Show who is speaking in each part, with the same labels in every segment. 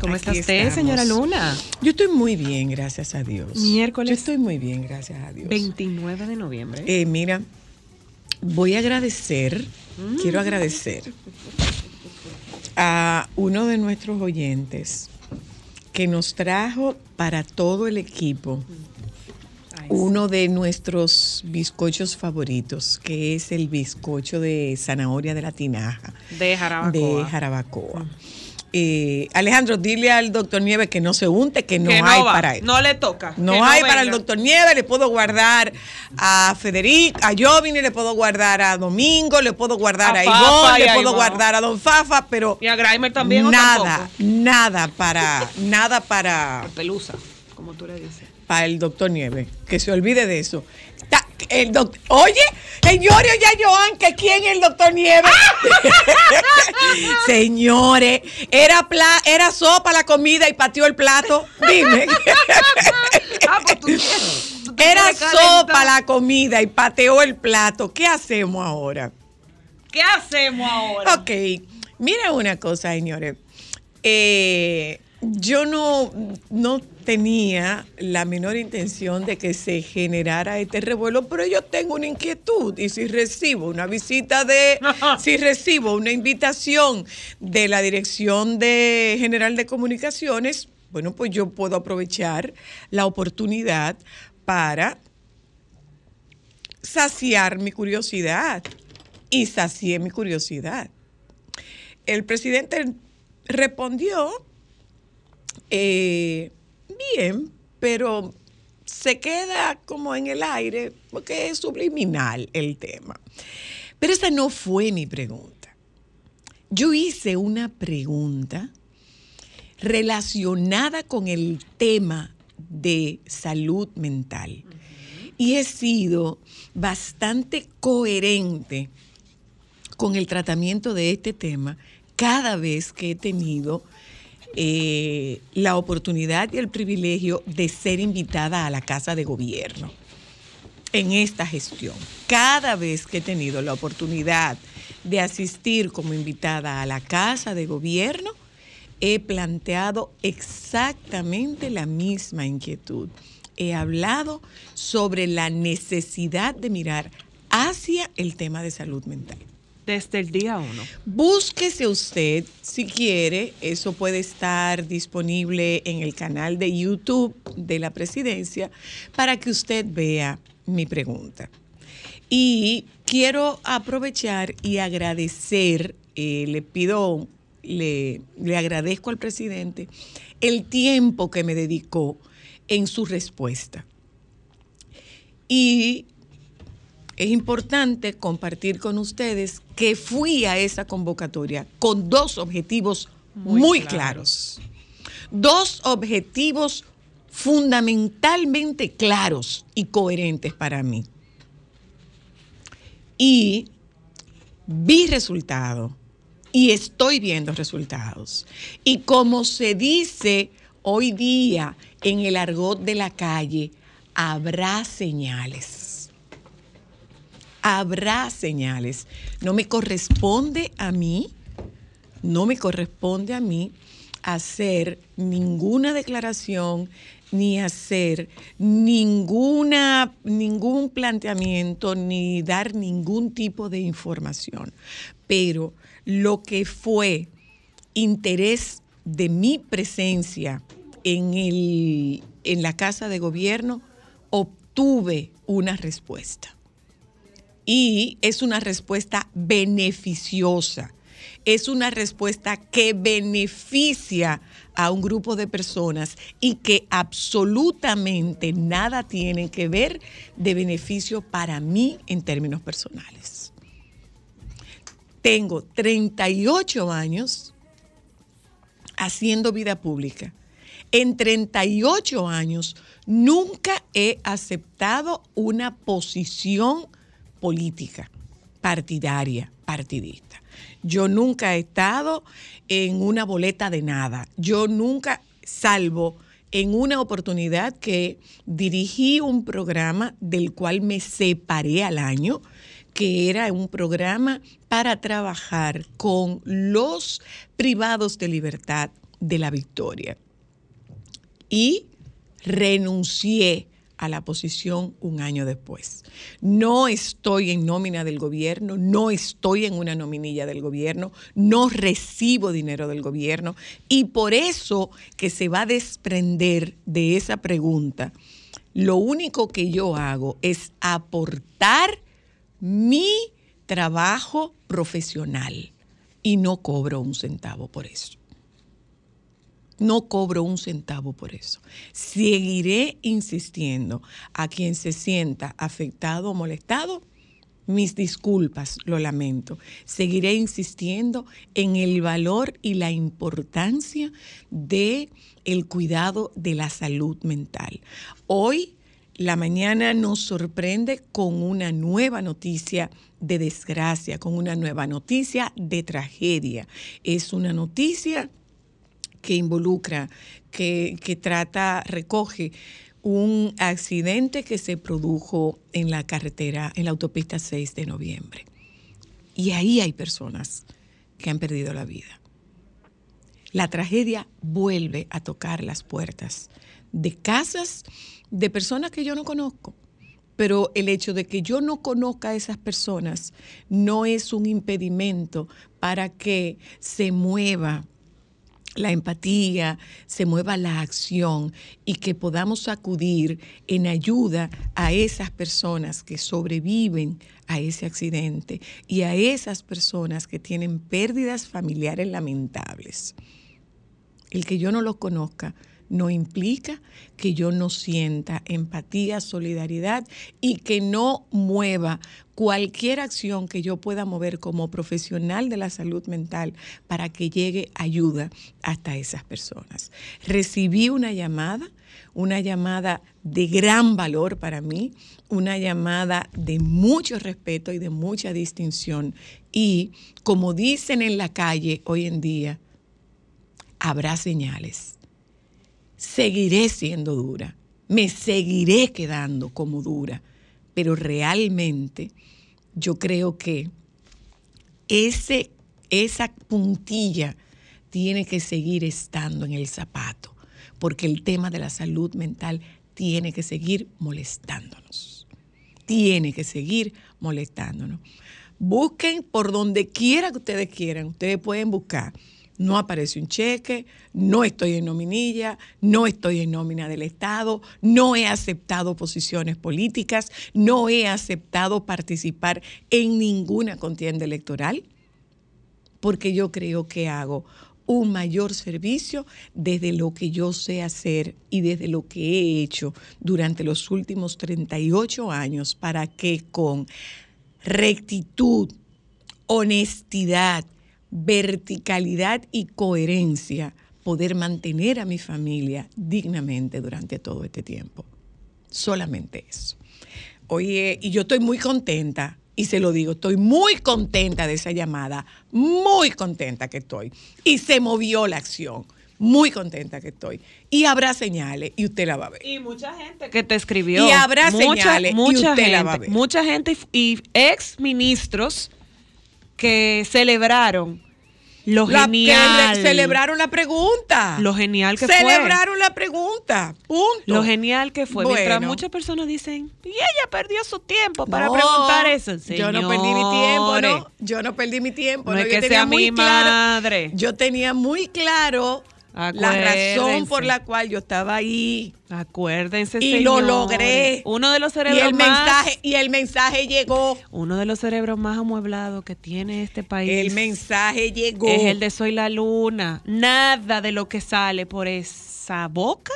Speaker 1: ¿Cómo está
Speaker 2: Aquí
Speaker 1: usted,
Speaker 2: estamos.
Speaker 1: señora Luna?
Speaker 2: Yo estoy muy bien, gracias a Dios.
Speaker 1: Miércoles.
Speaker 2: Yo estoy muy bien, gracias a Dios.
Speaker 1: 29 de noviembre.
Speaker 2: Eh, mira, voy a agradecer, quiero agradecer a uno de nuestros oyentes que nos trajo para todo el equipo uno de nuestros bizcochos favoritos, que es el bizcocho de zanahoria de la tinaja.
Speaker 1: de Jarabacoa.
Speaker 2: de Jarabacoa. Eh, Alejandro, dile al doctor Nieves que no se unte, que no
Speaker 1: Que
Speaker 2: hay
Speaker 1: va,
Speaker 2: para él.
Speaker 1: No le toca.
Speaker 2: No, hay para el doctor Nieves, le puedo guardar a Federico, a Jovini, le puedo guardar a Domingo, le puedo guardar
Speaker 1: A
Speaker 2: a, Ivonne, le puedo guardar a Don Fafa, pero
Speaker 1: Y a Grimer también. ¿o
Speaker 2: nada, nada para, nada para,
Speaker 1: Pelusa, como tú le dices.
Speaker 2: para el doctor Nieves, que se olvide de eso. El doc- Oye, señores, ya Joan, que quién es el doctor Nieves. señores, era pla- era sopa la comida y pateó el plato. Dime.
Speaker 1: Ah, pues tú tú
Speaker 2: Era sopa la comida y pateó el plato. ¿Qué hacemos ahora?
Speaker 1: ¿Qué hacemos ahora?
Speaker 2: Ok, mira una cosa, señores. Eh, yo no, no tenía la menor intención de que se generara este revuelo, pero yo tengo una inquietud y si recibo una visita de, si recibo una invitación de la Dirección de General de Comunicaciones, bueno, pues yo puedo aprovechar la oportunidad para saciar mi curiosidad y sacié mi curiosidad. El presidente respondió eh, bien, pero se queda como en el aire porque es subliminal el tema. Pero esa no fue mi pregunta. Yo hice una pregunta relacionada con el tema de salud mental. Y he sido bastante coherente con el tratamiento de este tema cada vez que he tenido eh, la oportunidad y el privilegio de ser invitada a la Casa de Gobierno en esta gestión. Cada vez que he tenido la oportunidad de asistir como invitada a la Casa de Gobierno, he planteado exactamente la misma inquietud. He hablado sobre la necesidad de mirar hacia el tema de salud mental.
Speaker 1: Desde el día uno.
Speaker 2: Búsquese usted, si quiere, eso puede estar disponible en el canal de YouTube de la presidencia para que usted vea mi pregunta. Y quiero aprovechar y agradecer, eh, le pido, le, le agradezco al presidente el tiempo que me dedicó en su respuesta. Y es importante compartir con ustedes que fui a esa convocatoria con dos objetivos muy,
Speaker 1: Muy
Speaker 2: claros. Dos objetivos fundamentalmente claros y coherentes para mí. Y vi resultados y estoy viendo resultados. Y como se dice hoy día en el argot de la calle, habrá señales habrá señales. No me corresponde a mí, no me corresponde a mí hacer ninguna declaración ni hacer ninguna, ningún planteamiento ni dar ningún tipo de información. Pero lo que fue interés de mi presencia en, el, en la Casa de Gobierno, obtuve una respuesta. Y es una respuesta beneficiosa. Es una respuesta que beneficia a un grupo de personas y que absolutamente nada tiene que ver de beneficio para mí en términos personales. Tengo 38 años haciendo vida pública. En 38 años nunca he aceptado una posición política, partidaria, partidista. Yo nunca he estado en una boleta de nada. Yo nunca, salvo en una oportunidad que dirigí un programa del cual me separé al año, que era un programa para trabajar con los privados de libertad de la Victoria. Y renuncié a la posición un año después. No estoy en nómina del gobierno, no estoy en una nominilla del gobierno, no recibo dinero del gobierno y por eso que se va a desprender de esa pregunta, lo único que yo hago es aportar mi trabajo profesional y no cobro un centavo por eso. No cobro un centavo por eso. Seguiré insistiendo a quien se sienta afectado o molestado. Mis disculpas, lo lamento. Seguiré insistiendo en el valor y la importancia de el cuidado de la salud mental. Hoy la mañana nos sorprende con una nueva noticia de desgracia, con una nueva noticia de tragedia. Es una noticia que involucra, que, que trata, recoge un accidente que se produjo en la carretera, en la autopista 6 de noviembre. Y ahí hay personas que han perdido la vida. La tragedia vuelve a tocar las puertas de casas de personas que yo no conozco. Pero el hecho de que yo no conozca a esas personas no es un impedimento para que se mueva la empatía, se mueva la acción y que podamos acudir en ayuda a esas personas que sobreviven a ese accidente y a esas personas que tienen pérdidas familiares lamentables. El que yo no los conozca no implica que yo no sienta empatía, solidaridad y que no mueva cualquier acción que yo pueda mover como profesional de la salud mental para que llegue ayuda hasta esas personas. Recibí una llamada, una llamada de gran valor para mí, una llamada de mucho respeto y de mucha distinción. Y como dicen en la calle hoy en día, habrá señales seguiré siendo dura, me seguiré quedando como dura, pero realmente yo creo que ese, esa puntilla tiene que seguir estando en el zapato, porque el tema de la salud mental tiene que seguir molestándonos, tiene que seguir molestándonos. Busquen por donde quiera que ustedes quieran, ustedes pueden buscar no aparece un cheque, no estoy en nominilla, no estoy en nómina del Estado, no he aceptado posiciones políticas, no he aceptado participar en ninguna contienda electoral, porque yo creo que hago un mayor servicio desde lo que yo sé hacer y desde lo que he hecho durante los últimos 38 años para que con rectitud, honestidad, verticalidad y coherencia poder mantener a mi familia dignamente durante todo este tiempo. Solamente eso. Oye, y yo estoy muy contenta, y se lo digo, estoy muy contenta de esa llamada, muy contenta que estoy. Y se movió la acción, muy contenta que estoy. Y habrá señales y usted la va a ver.
Speaker 1: Y mucha gente que te escribió.
Speaker 2: Y habrá
Speaker 1: mucha,
Speaker 2: señales y usted
Speaker 1: gente,
Speaker 2: la va a ver.
Speaker 1: Mucha gente y ex ministros que celebraron Lo
Speaker 2: La-
Speaker 1: genial.
Speaker 2: celebraron la pregunta.
Speaker 1: Lo genial que fue.
Speaker 2: Celebraron la pregunta. Punto.
Speaker 1: Lo genial que fue. Mientras
Speaker 2: Bueno.
Speaker 1: muchas personas dicen, y ella perdió su tiempo para
Speaker 2: No,
Speaker 1: preguntar eso.
Speaker 2: Yo no perdí mi tiempo,
Speaker 1: Señores,
Speaker 2: ¿no? Yo no perdí mi tiempo.
Speaker 1: No es
Speaker 2: Yo
Speaker 1: que
Speaker 2: tenía
Speaker 1: sea
Speaker 2: muy
Speaker 1: mi
Speaker 2: claro-
Speaker 1: madre.
Speaker 2: Yo tenía muy claro la razón por la cual yo estaba ahí.
Speaker 1: Acuérdense,
Speaker 2: Y lo logré.
Speaker 1: Uno de los
Speaker 2: Y
Speaker 1: cerebros
Speaker 2: el
Speaker 1: más...
Speaker 2: mensaje, y el mensaje llegó.
Speaker 1: Uno de los cerebros más amueblados que tiene este país.
Speaker 2: El mensaje llegó.
Speaker 1: es el de Soy la Luna. Nada de lo que sale por esa boca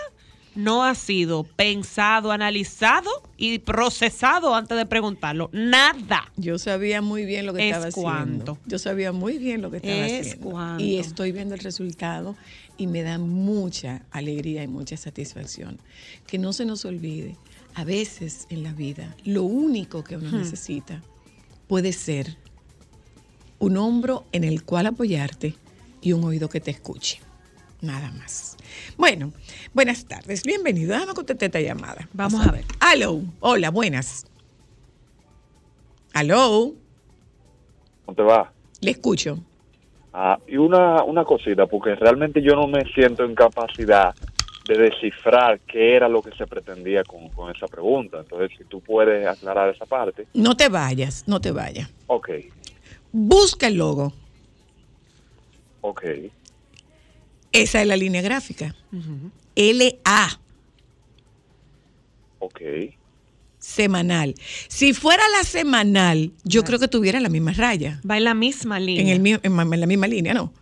Speaker 1: no ha sido pensado, analizado y procesado antes de preguntarlo. Nada.
Speaker 2: Yo sabía muy bien lo que
Speaker 1: Es
Speaker 2: estaba
Speaker 1: cuanto.
Speaker 2: haciendo. Yo sabía muy bien lo que estaba
Speaker 1: Es
Speaker 2: haciendo. Y estoy viendo el resultado y me da mucha alegría y mucha satisfacción. Que no se nos olvide, a veces en la vida, lo único que uno
Speaker 1: Hmm.
Speaker 2: necesita puede ser un hombro en el cual apoyarte y un oído que te escuche. Nada más. Bueno, buenas tardes. Bienvenido. Déjame contestar esta llamada.
Speaker 1: Vamos a ver.
Speaker 2: Aló. Hola, buenas. Aló.
Speaker 3: ¿Cómo te va?
Speaker 2: Le escucho.
Speaker 3: Ah, y una, una cosita, porque realmente yo no me siento en capacidad de descifrar qué era lo que se pretendía con, con esa pregunta. Entonces, si tú puedes aclarar esa parte.
Speaker 2: No te vayas, no te vayas.
Speaker 3: Ok,
Speaker 2: Busca el logo.
Speaker 3: ok,
Speaker 2: Esa es la línea gráfica. LA,
Speaker 3: ok.
Speaker 2: Semanal. Si fuera la semanal, yo creo que tuviera la misma raya.
Speaker 1: Va en la misma línea.
Speaker 2: En, el, en en la misma línea, ¿no?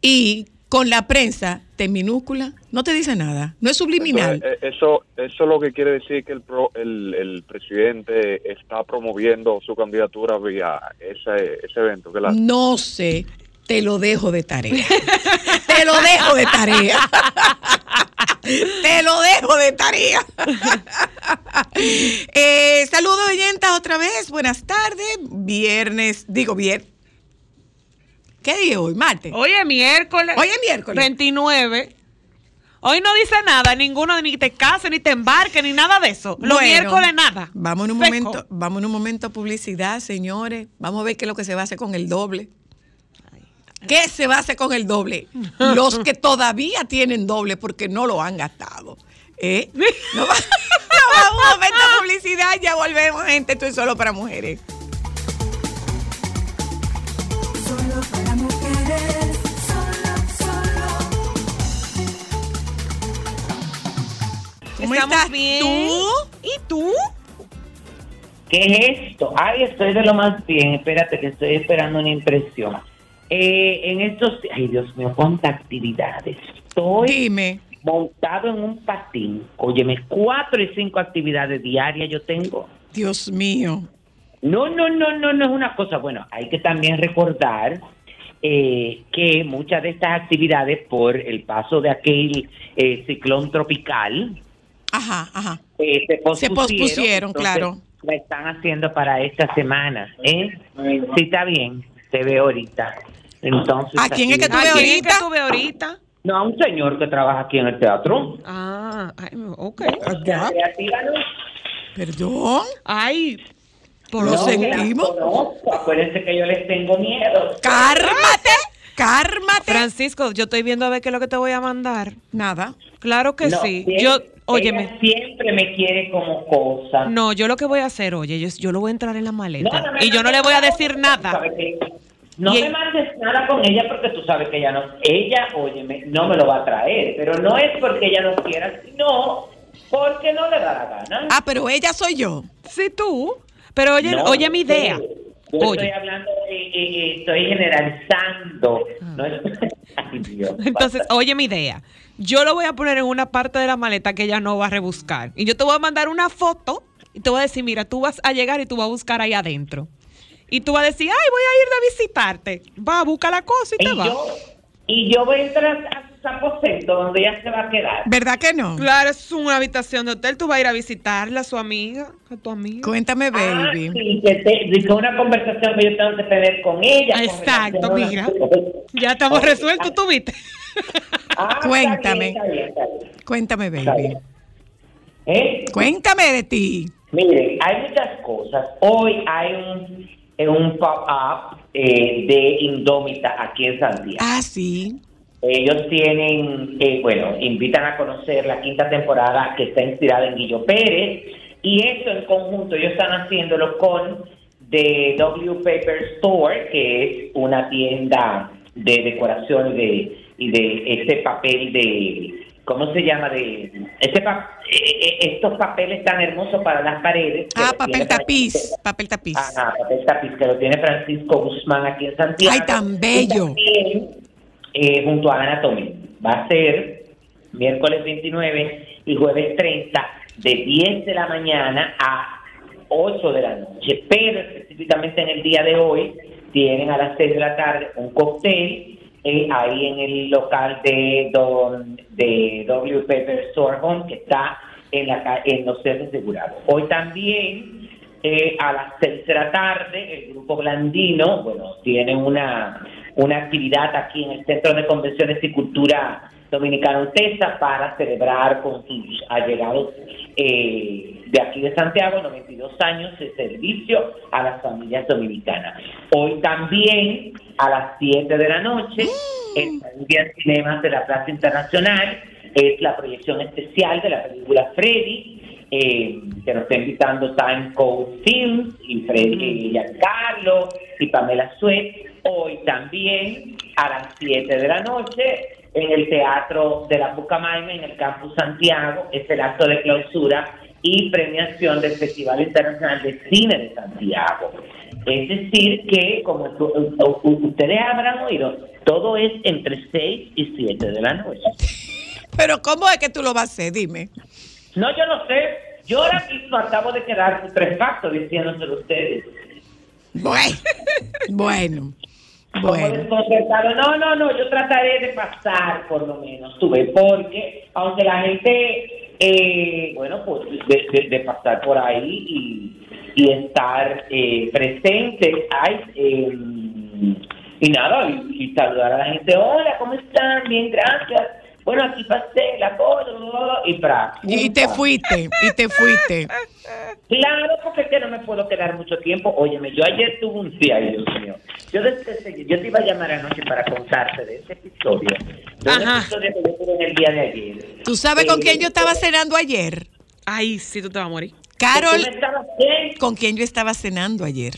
Speaker 2: Y con la prensa, T minúscula, no te dice nada. No es subliminal.
Speaker 3: Entonces, eh, eso, eso lo que quiere decir que el, pro- el, el presidente está promoviendo su candidatura vía ese, ese evento. Que la,
Speaker 2: No sé, te lo dejo de tarea. te lo dejo de tarea. te lo dejo de tarea. eh, saludos oyentas otra vez. Buenas tardes. Viernes, digo viernes. ¿Qué día hoy? Martes.
Speaker 1: Hoy es miércoles.
Speaker 2: Hoy es miércoles.
Speaker 1: 29. Hoy no dice nada, ninguno, ni te cases, ni te embarques, ni nada de eso. Los
Speaker 2: Bueno,
Speaker 1: miércoles nada.
Speaker 2: Vamos en un momento, vamos en un momento a publicidad, señores. Vamos a ver qué es lo que se va a hacer con el doble. ¿Qué se va a hacer con el doble? Los que todavía tienen doble porque no lo han gastado. ¿Eh? No va- no, vamos a un momento a publicidad, ya volvemos, gente. Esto es solo para mujeres.
Speaker 4: Solo para mujeres, solo, solo.
Speaker 2: ¿Cómo
Speaker 1: Estamos
Speaker 2: estás
Speaker 1: bien.
Speaker 2: tú?
Speaker 1: ¿Y tú?
Speaker 5: ¿Qué es esto? Ay, estoy de lo más bien. Espérate, que estoy esperando una impresión. Eh, en estos, ay Dios mío, cuántas actividades. Estoy
Speaker 2: Dime.
Speaker 5: montado en un patín. Óyeme, cuatro y cinco actividades diarias yo tengo.
Speaker 2: Dios mío.
Speaker 5: No, no, no, no, no es una cosa. Bueno, hay que también recordar eh, que muchas de estas actividades, por el paso de aquel eh, ciclón tropical,
Speaker 2: Ajá, ajá.
Speaker 5: eh, se pospusieron.
Speaker 2: pospusieron,
Speaker 5: entonces,
Speaker 2: claro.
Speaker 5: La están haciendo para esta semana, ¿eh? Sí, está bien, te veo ahorita. Entonces,
Speaker 2: ¿A quién es que tú
Speaker 1: ¿A
Speaker 2: ves ahorita?
Speaker 1: que tú ves ahorita?
Speaker 5: No, a un señor que trabaja aquí en el teatro.
Speaker 1: Ah, ay, ok.
Speaker 5: ¿no?
Speaker 2: Perdón.
Speaker 1: Ay, por
Speaker 2: Lo
Speaker 1: lo
Speaker 5: No,
Speaker 2: seguimos.
Speaker 5: Acuérdense que yo les tengo miedo.
Speaker 2: Cármate. Cármate.
Speaker 1: Francisco, yo estoy viendo a ver qué es lo que te voy a mandar.
Speaker 2: Nada.
Speaker 1: Claro que
Speaker 5: No,
Speaker 1: sí.
Speaker 5: siempre-
Speaker 1: Yo,
Speaker 5: ella
Speaker 1: óyeme.
Speaker 5: siempre me quiere como cosa.
Speaker 1: No, yo lo que voy a hacer, oye, yo, yo lo voy a entrar en la maleta.
Speaker 5: No, no
Speaker 1: y yo no le voy a
Speaker 5: nada
Speaker 1: decir nada.
Speaker 5: No
Speaker 1: Y
Speaker 5: me mandes nada con ella porque tú sabes que ella no, ella, óyeme, no me lo va a traer, pero no es porque ella no quiera, sino porque no le da la gana.
Speaker 2: Ah, pero ella soy yo.
Speaker 1: Sí, tú. Pero oye,
Speaker 5: No,
Speaker 1: oye mi idea.
Speaker 5: Yo estoy hablando, eh, eh, eh, estoy generalizando. No es- Ay, Dios.
Speaker 1: Entonces, oye mi idea. Yo lo voy a poner en una parte de la maleta que ella no va a rebuscar. Y yo te voy a mandar una foto y te voy a decir, mira, tú vas a llegar y tú vas a buscar ahí adentro. Y tú vas a decir, ay, voy a ir de visitarte. Va, busca la cosa y te va.
Speaker 5: yo, y yo voy a entrar a sus aposentos donde ella se va a quedar.
Speaker 2: ¿Verdad que no?
Speaker 1: Claro, es una habitación de hotel. Tú vas a ir a visitarla, a su amiga, a tu amiga.
Speaker 2: Cuéntame,
Speaker 5: Ah,
Speaker 2: baby.
Speaker 5: sí, que, te- que una conversación que yo tengo que tener con ella.
Speaker 1: Exacto, mira. Ya estamos
Speaker 5: Ok,
Speaker 1: resueltos, tú viste.
Speaker 5: ah, está
Speaker 2: Cuéntame.
Speaker 5: bien, está bien, está bien.
Speaker 2: Cuéntame,
Speaker 5: Está
Speaker 2: baby.
Speaker 5: bien. ¿Eh?
Speaker 2: Cuéntame de ti.
Speaker 5: Mire, hay muchas cosas. Hoy hay un en un pop-up eh, de Indómita aquí en Santiago.
Speaker 2: Ah, sí.
Speaker 5: Ellos tienen, eh, bueno, invitan a conocer la quinta temporada que está inspirada en Guillo Pérez y eso en conjunto ellos están haciéndolo con The W Paper Store, que es una tienda de decoración y de, y de ese papel de, ¿cómo se llama? De ese pa- eh, eh, estos papeles tan hermosos para las paredes.
Speaker 2: Ah, papel tapiz,
Speaker 5: Francisco-
Speaker 2: papel tapiz.
Speaker 5: Ajá, papel tapiz que lo tiene Francisco Guzmán aquí en Santiago.
Speaker 2: Ay, tan bello.
Speaker 5: también, eh, junto a Ana Tomé. Va a ser miércoles 29 y jueves 30 de 10 de la mañana a 8 de la noche. Pero específicamente en el día de hoy tienen a las 6 de la tarde un cóctel eh, ahí en el local de, don, de W. Pepper Store Home que está en, la, en los centros asegurados. Hoy también eh, a las seis de la tarde, el grupo Blandino, bueno, tiene una, una actividad aquí en el Centro de Convenciones y Cultura Dominicana UTESA para celebrar con sus allegados eh, de aquí de Santiago, 92 años de servicio a las familias dominicanas. Hoy también a las 7 de la noche, en Familia Cinemas de la Plaza Internacional, es la proyección especial de la película Freddy, eh, que nos está invitando Time Code Films y Freddy y Giancarlo y Pamela Suet. Hoy también a las 7 de la noche en el Teatro de la Pucamaima, en el Campus Santiago, es el acto de clausura y premiación del Festival Internacional de Cine de Santiago. Es decir, que como ustedes habrán oído, todo es entre 6 y 7 de la noche.
Speaker 2: Pero ¿cómo es que tú lo vas a hacer? Dime.
Speaker 5: No, yo no sé. Yo ahora mismo acabo de quedar putrefacto diciéndoselo a ustedes.
Speaker 2: Bueno, bueno,
Speaker 5: Como
Speaker 2: bueno.
Speaker 5: No, no, no, yo trataré de pasar por lo menos, tuve, porque aunque la gente, eh, bueno, pues de, de- pasar por ahí y, y estar eh, presente, ay, eh, y nada, y saludar a la gente, hola, ¿cómo están? Bien, gracias. Bueno, aquí pasé la cosa, y para.
Speaker 2: Y te fuiste, y te fuiste.
Speaker 5: Claro, porque es que no me puedo quedar mucho tiempo. Óyeme, yo ayer tuve un día, ay, Dios mío. Yo, desde ese- yo te iba a llamar anoche para contarte de ese episodio. De
Speaker 1: Ajá.
Speaker 5: episodio que yo tuve en el día de ayer.
Speaker 2: ¿Tú sabes con
Speaker 5: Eh,
Speaker 2: quién yo estaba cenando ayer?
Speaker 1: Ay, sí, tú te vas a morir.
Speaker 2: Carol. ¿con quién yo estaba cenando ayer?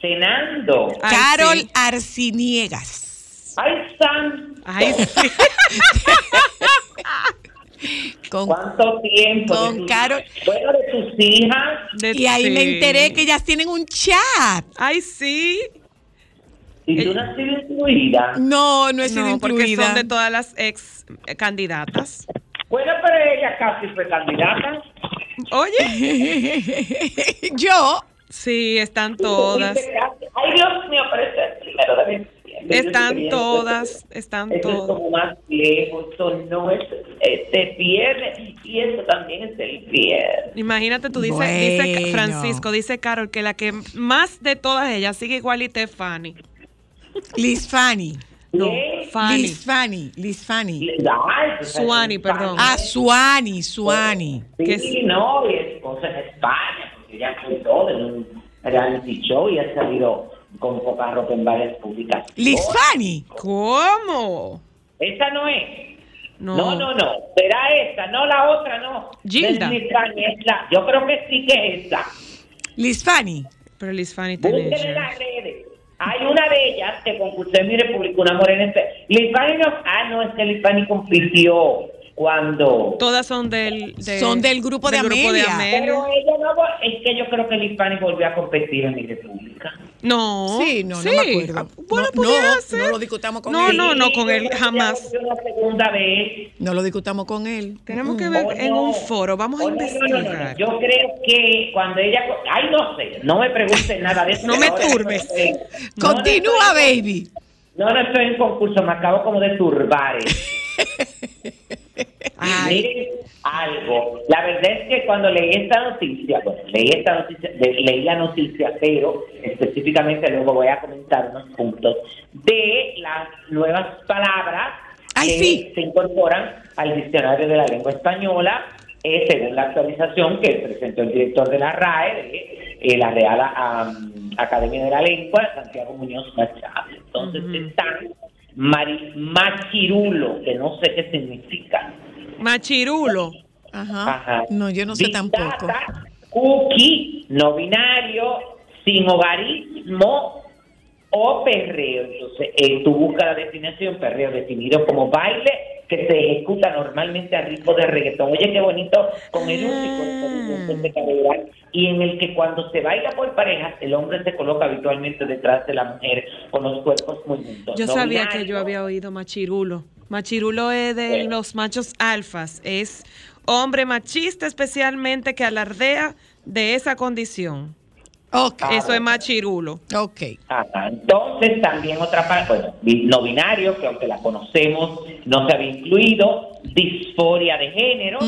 Speaker 5: Cenando.
Speaker 1: Ay,
Speaker 2: Carol
Speaker 1: sí.
Speaker 2: Arciniegas.
Speaker 5: Ay, San.
Speaker 1: Ay, sí.
Speaker 2: Con,
Speaker 5: ¿Cuánto tiempo?
Speaker 2: con
Speaker 5: de tus-
Speaker 2: Carol.
Speaker 5: Bueno, de tus hijas.
Speaker 1: De-
Speaker 2: y ahí me enteré que ellas tienen un chat.
Speaker 1: Ay, sí.
Speaker 5: Y tú no has sido incluida.
Speaker 2: No, no he sido
Speaker 1: No, porque son de todas las ex eh, candidatas.
Speaker 5: Bueno, pero ella casi fue candidata.
Speaker 1: Oye,
Speaker 2: yo,
Speaker 1: sí, están todas.
Speaker 5: Ay, Dios mío, pero este es el primero de.
Speaker 1: Están todas, están
Speaker 5: Eso es
Speaker 1: todas.
Speaker 5: como más lejos, eso no es, eh, se pierde y eso también es el viernes.
Speaker 1: Imagínate, tú dices, dice
Speaker 2: Bueno.
Speaker 1: Francisco, dice Carol, que la que más de todas ellas sigue igualita es Fanny.
Speaker 2: Liz Fanny.
Speaker 1: No,
Speaker 5: ¿Qué?
Speaker 1: Fanny.
Speaker 2: Liz Fanny, Liz Fanny.
Speaker 5: Pues,
Speaker 1: Suani, perdón.
Speaker 2: Ah, Suani, Suani.
Speaker 1: que
Speaker 5: Sí,
Speaker 1: es-
Speaker 5: no, y es cosa en España, porque ella fue todo en un reality show y ha salido con poca ropa en varias publicaciones.
Speaker 2: Liz Fanny.
Speaker 1: ¿Cómo?
Speaker 5: Esa no es.
Speaker 1: No.
Speaker 5: No, no, no. Será esta, no la otra, no.
Speaker 1: Gilda.
Speaker 5: No es Liz Fanny, es la- Yo creo que sí que es esa.
Speaker 2: Liz Fanny.
Speaker 1: Pero tiene
Speaker 5: en las redes. Hay una de ellas que concursó en mi república, una morena. en fe- Liz Fanny no. Ah, no, es que Liz Fanny compitió cuando.
Speaker 1: Todas son del, de-
Speaker 2: Son del grupo de Amelia.
Speaker 5: Pero ella no. Es que yo creo que Liz Fanny volvió a competir en mi república.
Speaker 1: No.
Speaker 2: Sí, no, no me acuerdo.
Speaker 1: Ah, Bueno,
Speaker 2: No,
Speaker 1: pudiera
Speaker 2: no,
Speaker 1: ser.
Speaker 2: no lo discutamos con
Speaker 1: No,
Speaker 2: él.
Speaker 1: no, no, con
Speaker 5: Sí,
Speaker 1: él jamás.
Speaker 5: Una segunda vez.
Speaker 2: No lo discutamos con él.
Speaker 1: Tenemos que ver
Speaker 5: Oh,
Speaker 1: en
Speaker 5: no.
Speaker 1: un foro, vamos a
Speaker 5: Oh, no, no, no, no, no.
Speaker 1: investigar.
Speaker 5: Yo creo que cuando ella. Ay, no sé. No me pregunten nada de eso.
Speaker 1: No me turbes.
Speaker 5: no, no
Speaker 2: Continúa, baby.
Speaker 5: No, no estoy en concurso, me acabo como de turbar. eh. Miren algo. La verdad es que cuando leí esta noticia, bueno, leí esta noticia, le- leí la noticia, pero específicamente luego voy a comentar unos puntos de las nuevas palabras
Speaker 2: Ay,
Speaker 5: que
Speaker 2: sí.
Speaker 5: se incorporan al diccionario de la lengua española, eh, según la actualización que presentó el director de la RAE, de eh, la Real am, Academia de la Lengua, Santiago Muñoz Machado. Entonces están Mari- Machirulo, que no sé qué significa.
Speaker 1: Machirulo.
Speaker 2: Ajá.
Speaker 5: Ajá.
Speaker 2: No, yo no sé tampoco.
Speaker 5: Cookie, no binario, sin hogarismo o perreo. Entonces, eh, tú buscas la definición perreo definido como baile que se ejecuta normalmente a ritmo de reggaetón. Oye, qué bonito, con el único de cadera y en el que cuando se baila por parejas, el hombre se coloca habitualmente detrás de la mujer con los cuerpos muy juntos.
Speaker 1: Yo
Speaker 5: No
Speaker 1: sabía que yo había oído machirulo. Machirulo es de
Speaker 5: Sí.
Speaker 1: los machos alfas. Es hombre machista especialmente que alardea de esa condición.
Speaker 2: Ok,
Speaker 1: Eso es machirulo.
Speaker 2: ok.
Speaker 5: Ajá. Entonces, también otra parte, bueno, no binario, que aunque la conocemos, no se había incluido, disforia de género.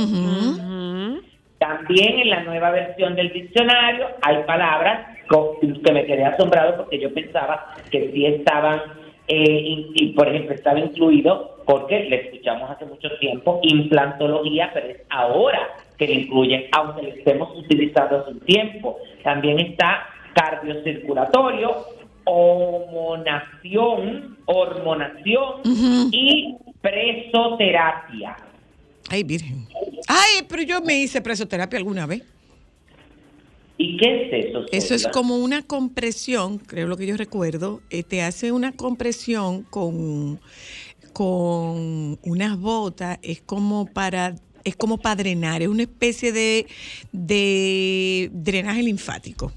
Speaker 5: También en la nueva versión del diccionario hay palabras que me quedé asombrado porque yo pensaba que sí estaban, eh, y, por ejemplo, estaba incluido, porque le escuchamos hace mucho tiempo, implantología, pero es ahora que le incluyen, aunque lo estemos utilizando hace un tiempo. También está cardiocirculatorio, hormonación, hormonación
Speaker 2: Ujú.
Speaker 5: y presoterapia.
Speaker 2: Ay, virgen. Ay, pero yo me hice presoterapia alguna vez.
Speaker 5: ¿Y qué es eso?
Speaker 2: Eso es como una compresión, creo lo que yo recuerdo, eh, te hace una compresión con, con unas botas, es como para, es como para drenar, es una especie de, de drenaje linfático.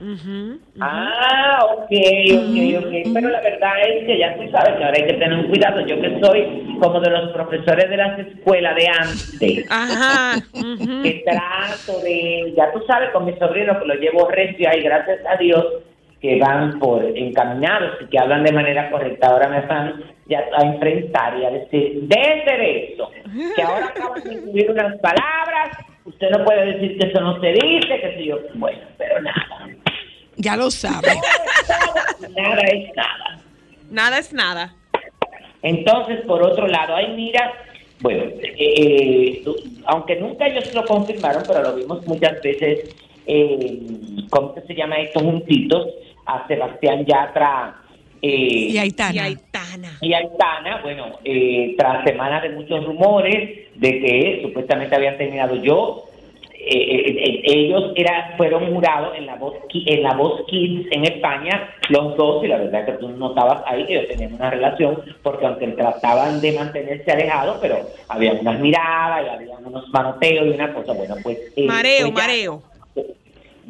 Speaker 1: Ujú.
Speaker 5: Ah, ok, ok, ok. Pero la verdad es que ya tú sabes que ahora hay que tener un cuidado. Yo que soy como de los profesores de las escuelas de antes,
Speaker 1: Ajá. ujú.
Speaker 5: que trato de, ya tú sabes, con mi sobrino que lo llevo recio ahí, gracias a Dios, que van por encaminados y que hablan de manera correcta. Ahora me van ya a enfrentar y a decir, de eso, que ahora acaban de incluir unas palabras, usted no puede decir que eso no se dice, que si yo, bueno, pero nada.
Speaker 2: Ya lo sabes.
Speaker 5: Nada es nada.
Speaker 1: Nada es nada.
Speaker 5: Entonces, por otro lado, ay, mira, bueno, eh, eh, aunque nunca ellos lo confirmaron, pero lo vimos muchas veces, eh, ¿cómo que se llama estos juntitos? A Sebastián Yatra eh,
Speaker 2: Y Aitana.
Speaker 1: Y Aitana.
Speaker 5: y Aitana, bueno, eh, tras semanas de muchos rumores de que supuestamente habían terminado yo, eh, eh, ellos era, fueron jurados en la voz en la voz Kids en España, los dos, y la verdad es que tú notabas ahí que ellos tenían una relación, porque aunque trataban de mantenerse alejados, pero había unas miradas y había unos manoteos y una cosa, bueno, pues... eh,
Speaker 1: Mareo,
Speaker 5: pues ya-
Speaker 1: mareo.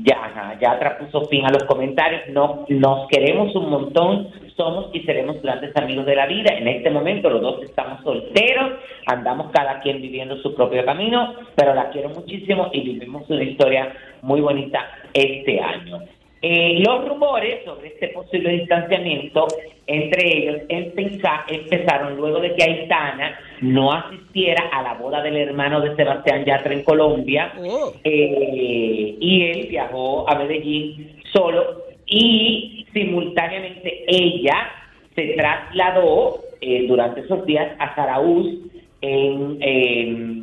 Speaker 5: Ya, ya puso fin a los comentarios. No, nos queremos un montón, somos y seremos grandes amigos de la vida. En este momento los dos estamos solteros, andamos cada quien viviendo su propio camino, pero la quiero muchísimo y vivimos una historia muy bonita este año. Eh, los rumores sobre este posible distanciamiento entre ellos empeza- empezaron luego de que Aitana no asistiera a la boda del hermano de Sebastián Yatra en Colombia
Speaker 1: Oh.
Speaker 5: eh, y él viajó a Medellín solo y simultáneamente ella se trasladó eh, durante esos días a Zarauz en, en,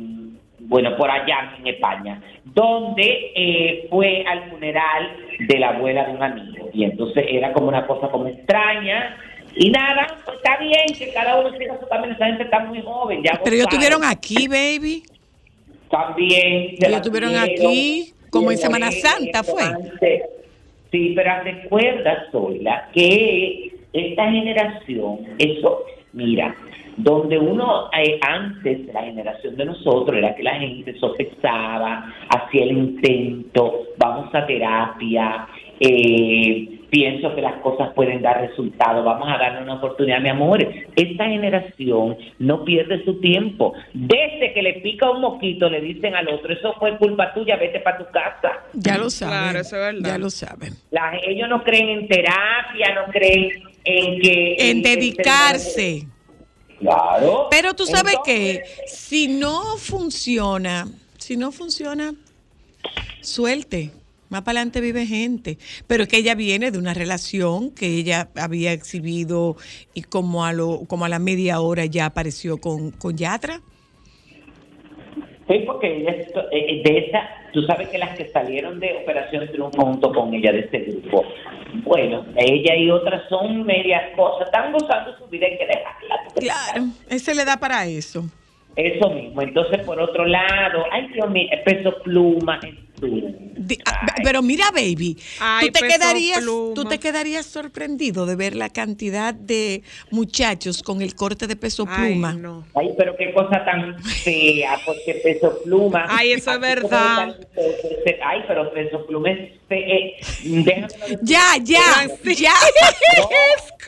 Speaker 5: bueno por allá en España donde eh, fue al funeral de la abuela de un amigo y entonces era como una cosa como extraña y nada pues está bien que cada uno siga su camino esa gente está muy joven ya
Speaker 2: Pero ellos estuvieron aquí, baby.
Speaker 5: También.
Speaker 2: Ellos
Speaker 5: tuvieron,
Speaker 2: aquí, como en Semana Santa, ¿fue?
Speaker 5: Sí, pero recuerda, Zoila, que esta generación, eso, mira, donde uno eh, antes, la generación de nosotros, era que la gente sopesaba, hacía el intento, vamos a terapia, eh, pienso que las cosas pueden dar resultado, vamos a darle una oportunidad, mi amor. Esta generación no pierde su tiempo. Desde que le pica un mosquito, le dicen al otro, eso fue culpa tuya, vete para tu casa.
Speaker 2: Ya lo saben.
Speaker 1: Claro, eso es verdad.
Speaker 2: Ya lo saben.
Speaker 5: La- ellos no creen en terapia, no creen en que...
Speaker 2: En dedicarse.
Speaker 5: Claro.
Speaker 2: Pero tú sabes
Speaker 5: Entonces,
Speaker 2: que si no funciona, si no funciona, suelte. Más para adelante vive gente. Pero es que ella viene de una relación que ella había exhibido y como a lo, como a la media hora ya apareció con, con Yatra.
Speaker 5: Sí, porque ella eh, de esa, tú sabes que las que salieron de Operación Triunfo junto con ella de este grupo, bueno, ella y otras son medias cosas, están gozando su vida, hay que dejarla.
Speaker 2: Claro, ese le da para eso.
Speaker 5: Eso mismo. Entonces, por otro lado, ay Dios mío, peso pluma.
Speaker 2: Di- ah, pero mira, baby,
Speaker 1: Ay,
Speaker 2: tú te
Speaker 1: Peso
Speaker 2: quedarías,
Speaker 1: Pluma.
Speaker 2: tú te quedarías sorprendido de ver la cantidad de muchachos con el corte de peso
Speaker 1: Ay,
Speaker 2: pluma.
Speaker 1: no.
Speaker 5: Ay, pero qué cosa tan fea, porque peso pluma.
Speaker 1: Ay, eso es verdad.
Speaker 5: Ay, pero peso pluma es fe- eh, déjame no decir-
Speaker 2: Ya, ya, ya.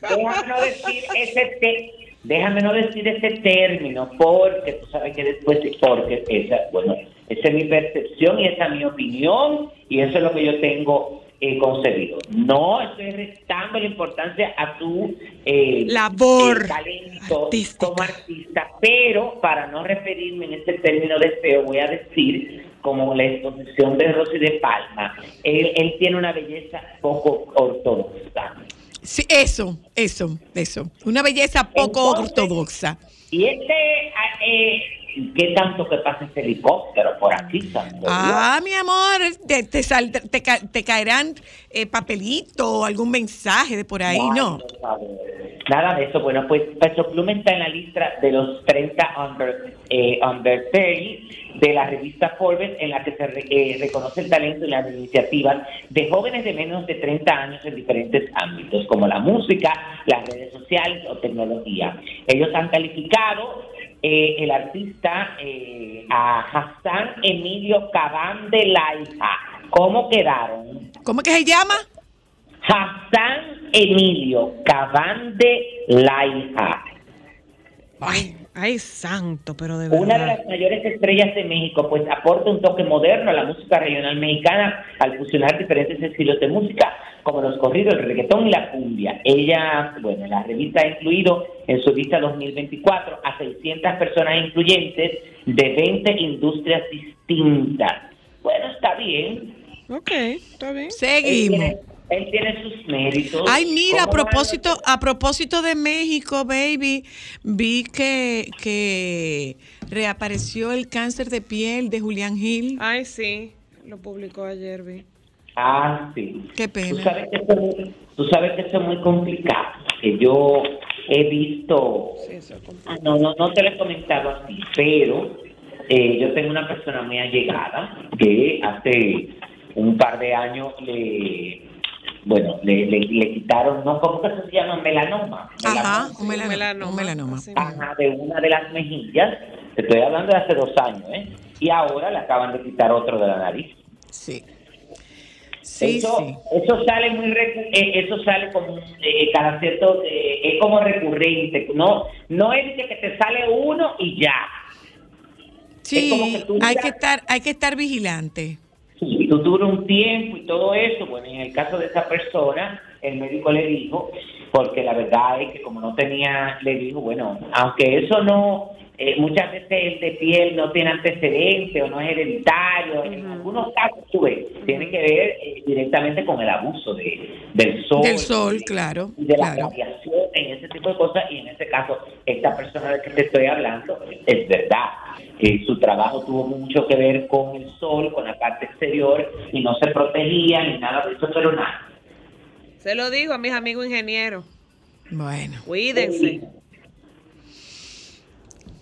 Speaker 5: No, déjame no decir ese te- déjame no decir ese término, porque tú sabes que después, porque esa, bueno, esa es mi percepción y esa es mi opinión, y eso es lo que yo tengo eh, concebido. No estoy restando la importancia a tu eh,
Speaker 1: Labor
Speaker 5: eh, talento
Speaker 1: artística.
Speaker 5: como artista, pero para no referirme en este término de feo, voy a decir, como la exposición de Rosy de Palma, él, él tiene una belleza poco ortodoxa.
Speaker 2: Sí, eso, eso, eso. Una belleza poco
Speaker 5: Entonces-
Speaker 2: ortodoxa.
Speaker 5: Y este, ah, eh, ¿qué tanto que pasa este helicóptero por aquí, santo
Speaker 2: Ah, mi amor, te, te, sal- te ca- te caerán eh, papelito o algún mensaje de por ahí, ¿no?
Speaker 5: Nada de eso. Bueno, pues Peso Pluma está en la lista de los 30 under, eh, under 30 de la revista Forbes, en la que se re- eh, reconoce el talento y las iniciativas de jóvenes de menos de 30 años en diferentes ámbitos, como la música, las redes sociales o tecnología. Ellos han calificado eh, el artista eh, a Hassan Emilio Cabán de Laija. ¿Cómo quedaron?
Speaker 2: ¿Cómo que se llama?
Speaker 5: Hassan Emilio Cabán de Laija,
Speaker 1: Ay, ay, santo, pero de
Speaker 5: una de
Speaker 1: verdad.
Speaker 5: las mayores estrellas de México, pues aporta un toque moderno a la música regional mexicana al fusionar diferentes estilos de música, como los corridos, el reggaetón y la cumbia. Ella, bueno, la revista ha incluido en su lista 2024 a 600 personas influyentes de 20 industrias distintas. Bueno, está bien.
Speaker 1: Ok, está bien.
Speaker 2: Seguimos.
Speaker 5: Él tiene sus méritos.
Speaker 2: Ay, mira, a
Speaker 5: ¿Cómo no van
Speaker 2: propósito, a propósito de México, baby, vi que, que reapareció el cáncer de piel de Julián Gil.
Speaker 1: Ay, sí, lo publicó ayer, vi.
Speaker 5: Ah, sí.
Speaker 2: Qué pena.
Speaker 5: Tú sabes que eso es muy, tú sabes que eso es muy complicado. Que yo he visto.
Speaker 1: Sí, eso es complicado.
Speaker 5: Ah, No, no, no te lo he comentado así, pero eh, yo tengo una persona muy allegada que hace un par de años le. Bueno, le, le, le quitaron, ¿no? ¿Cómo que se llama? Melanoma.
Speaker 2: Ajá,
Speaker 5: Melanoma.
Speaker 2: un melanoma.
Speaker 1: melanoma,
Speaker 2: un melanoma.
Speaker 1: así.
Speaker 5: Ajá, de una de las mejillas. Te estoy hablando de hace dos años, ¿eh? Y ahora le acaban de quitar otro de la nariz.
Speaker 2: Sí. Sí,
Speaker 5: eso,
Speaker 2: sí.
Speaker 5: eso sale muy recu- eh, eso sale como eh, cada cierto eh, es como recurrente no no es de que te sale uno y ya es como
Speaker 2: Sí,
Speaker 5: que tú
Speaker 2: hay
Speaker 5: ya-
Speaker 2: que estar, hay que estar vigilante.
Speaker 5: Y tú dura un tiempo y todo eso bueno en el caso de esa persona el médico le dijo porque la verdad es que como no tenía le dijo bueno aunque eso no eh, muchas veces el de piel no tiene antecedentes o no es hereditario en algunos casos tú ves, tiene que ver eh, directamente con el abuso de, del sol
Speaker 2: Del sol,
Speaker 5: de-
Speaker 2: claro,
Speaker 5: y de la
Speaker 2: claro.
Speaker 5: radiación en ese tipo de cosas y en este caso esta persona de que te estoy hablando es verdad que su trabajo tuvo mucho que ver con el sol con la parte exterior y no se protegía ni nada de eso pero nada
Speaker 1: Se lo digo a mis amigos ingenieros.
Speaker 2: Bueno.
Speaker 1: Cuídense.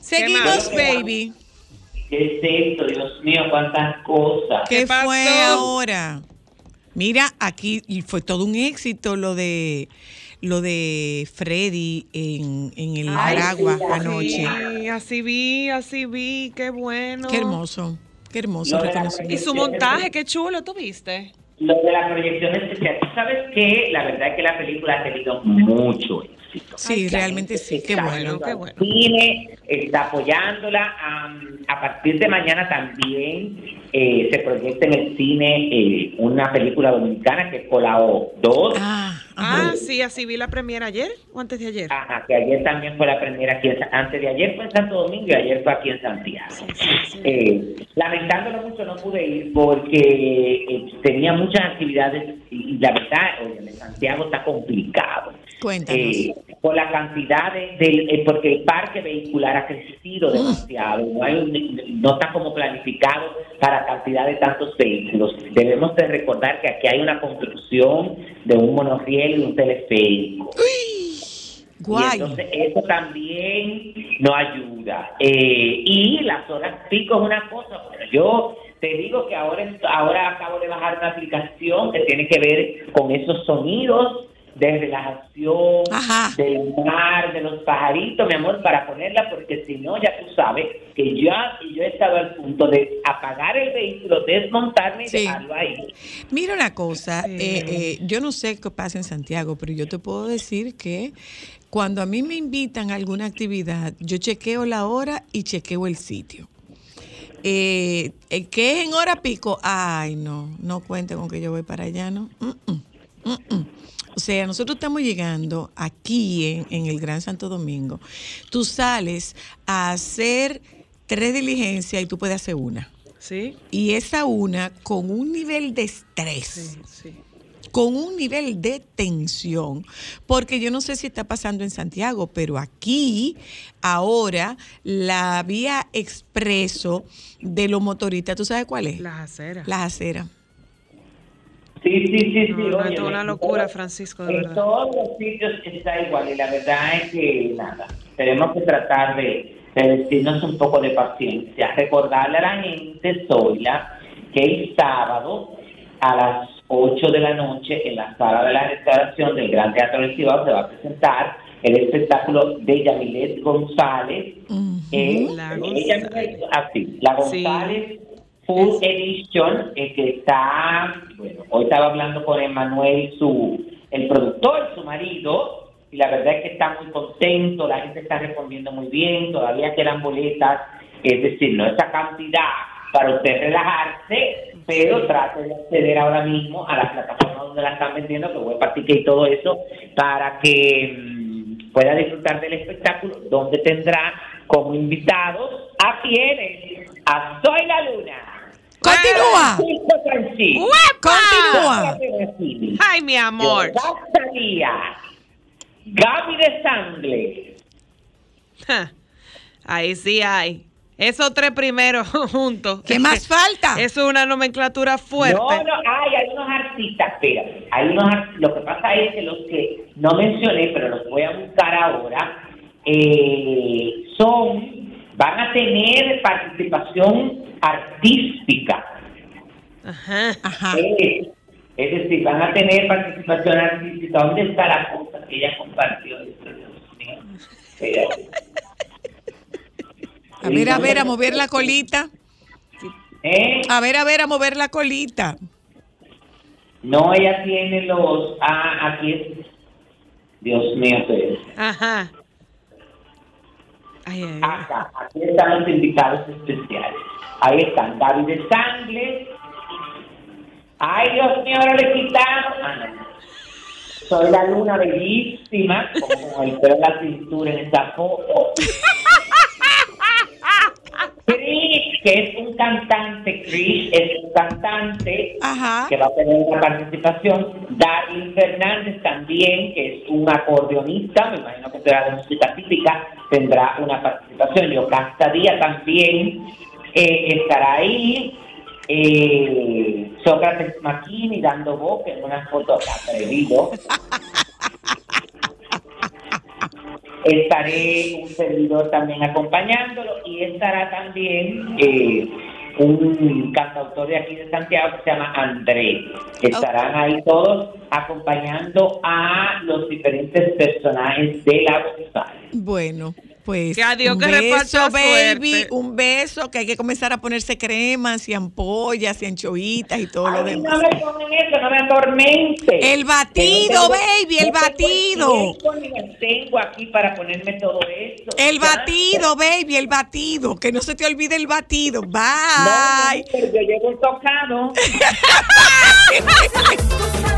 Speaker 2: Seguimos, baby.
Speaker 5: ¿Qué es esto? Dios mío, cuántas cosas.
Speaker 2: ¿Qué,
Speaker 1: ¿Qué
Speaker 2: fue ahora? Mira, aquí fue todo un éxito lo de lo de Freddy en, en el
Speaker 5: Ay,
Speaker 2: Aragua
Speaker 5: sí,
Speaker 2: anoche.
Speaker 1: Sí, así vi, así vi, qué bueno.
Speaker 2: Qué hermoso, qué hermoso.
Speaker 1: Y su montaje, qué chulo, ¿tú viste?
Speaker 5: Lo de la proyección especial, ¿tú sabes qué? La verdad es que la película ha tenido mucho éxito.
Speaker 2: Sí,
Speaker 5: La
Speaker 2: realmente sí, qué bueno.
Speaker 1: qué bueno.
Speaker 5: Cine, está apoyándola. a partir de mañana también eh, se proyecta en el cine eh, una película dominicana que es Colao 2.
Speaker 2: Ah.
Speaker 1: Ah, sí, así vi la premiera ayer o antes de ayer.
Speaker 5: Ajá, que ayer también fue la primera aquí, en antes de ayer fue en Santo Domingo y ayer fue aquí en Santiago. Eh, lamentándolo mucho no pude ir porque eh, tenía muchas actividades y, y la verdad, oye, Santiago está complicado.
Speaker 2: Cuéntanos.
Speaker 5: eh, por la cantidad de, del- eh, porque el parque vehicular ha crecido demasiado, no, hay un- no está como planificado para cantidad de tantos vehículos. Debemos de recordar que aquí hay una construcción de un monorriel y un teleférico. Y
Speaker 2: Guay.
Speaker 5: entonces eso también no ayuda. Eh, y las horas pico es una cosa. Bueno, yo te digo que ahora, ahora acabo de bajar una aplicación que tiene que ver con esos sonidos de relajación,
Speaker 2: Ajá.
Speaker 5: del mar, de los pajaritos, mi amor, para ponerla, porque si no, ya tú sabes que ya yo he estado al punto de apagar el vehículo, desmontarme y
Speaker 2: Sí.
Speaker 5: dejarlo ahí.
Speaker 2: Mira una cosa,
Speaker 1: Sí.
Speaker 2: eh, eh, yo no sé qué pasa en Santiago, pero yo te puedo decir que cuando a mí me invitan a alguna actividad, yo chequeo la hora y chequeo el sitio. Eh, eh, ¿Qué es en hora pico? Ay, no, no cuente con que yo voy para allá, ¿no? Mm, mm, mm, mm. O sea, nosotros estamos llegando aquí en, en el Gran Santo Domingo. Tú sales a hacer tres diligencias y tú puedes hacer una.
Speaker 1: Sí,
Speaker 2: Y esa una con un nivel de estrés,
Speaker 1: sí, sí.
Speaker 2: con un nivel de tensión, porque yo no sé si está pasando en Santiago, pero aquí ahora la vía expreso de los motoristas, ¿tú sabes cuál es?
Speaker 1: Las aceras.
Speaker 2: Las aceras.
Speaker 5: Sí, sí, sí, sí.
Speaker 1: No, es una
Speaker 5: en
Speaker 1: locura,
Speaker 5: todo-
Speaker 1: Francisco, de
Speaker 5: En
Speaker 1: verdad.
Speaker 5: todos los sitios está igual y la verdad es que nada, tenemos que tratar de, de decirnos un poco de paciencia, recordarle a la gente, Zoila, que el sábado a las 8 de la noche en la sala de la restauración del Gran Teatro del Cibao se va a presentar el espectáculo de Yamilet González. Eh,
Speaker 1: La González.
Speaker 5: Así, la
Speaker 1: Sí.
Speaker 5: Full Edition, eh, que está, bueno, hoy estaba hablando con Emanuel, su, el productor, su marido, y la verdad es que está muy contento, la gente está respondiendo muy bien, todavía quedan boletas, es decir, no esa cantidad para usted relajarse, pero trate de acceder ahora mismo a la plataforma donde la están vendiendo, que web Partique y todo eso, para que mm, pueda disfrutar del espectáculo, donde tendrá como invitados a quienes, a Soy la Luna,
Speaker 2: Continúa.
Speaker 5: Francisco,
Speaker 2: Continúa.
Speaker 1: Ay, mi amor.
Speaker 5: Gaby de Sangle,
Speaker 1: Ja, Ahí sí hay. Esos tres primeros juntos.
Speaker 2: ¿Qué más falta?
Speaker 1: Eso es una nomenclatura fuerte.
Speaker 5: No, no, hay, hay unos artistas, espérate. Hay unos lo que pasa es que los que no mencioné, pero los voy a buscar ahora, eh, son, van a tener participación artística.
Speaker 1: Ajá.
Speaker 2: Ajá.
Speaker 5: Eh, es decir, van a tener participación artística. ¿Dónde está la cosa que ella compartió?
Speaker 2: A ver, a ver, a mover la colita.
Speaker 5: ¿Eh?
Speaker 2: A ver, a ver, a mover la colita.
Speaker 5: No, ella tiene los... Ah, aquí es... Dios mío, pues.
Speaker 1: Ajá. Ay, ay, ay.
Speaker 5: Acá, aquí están los invitados especiales. Ahí están David de Sangle. Ay, Dios mío, ahora le quitamos. Ah, no. Soy la luna bellísima, con el pelo en la cintura en esta foto. Chris, que es un cantante, Chris es un cantante
Speaker 2: Ajá.
Speaker 5: que va a tener una participación. Darlene Fernández también, que es un acordeonista, me imagino que será de música típica, tendrá una participación. Yocasta Díaz también eh, estará ahí. Eh, Sócrates Maquini dando boca en una foto atrevido. Estaré un servidor también acompañándolo y estará también eh, un cantautor de aquí de Santiago que se llama André. Estarán ahí todos acompañando a los diferentes personajes de la González.
Speaker 2: Bueno, pues
Speaker 1: Que adiós,
Speaker 2: un
Speaker 1: que
Speaker 2: beso, baby,
Speaker 1: suerte.
Speaker 2: un beso, que hay que comenzar a ponerse cremas y ampollas y anchoitas y todo lo demás.
Speaker 5: no me eso, no me atormente.
Speaker 2: El batido, baby, el batido.
Speaker 5: Tengo aquí para ponerme todo eso.
Speaker 2: El batido, baby, el batido, que no se te olvide el batido.
Speaker 5: No,
Speaker 2: Bye.
Speaker 5: no, pero yo llevo el tocado.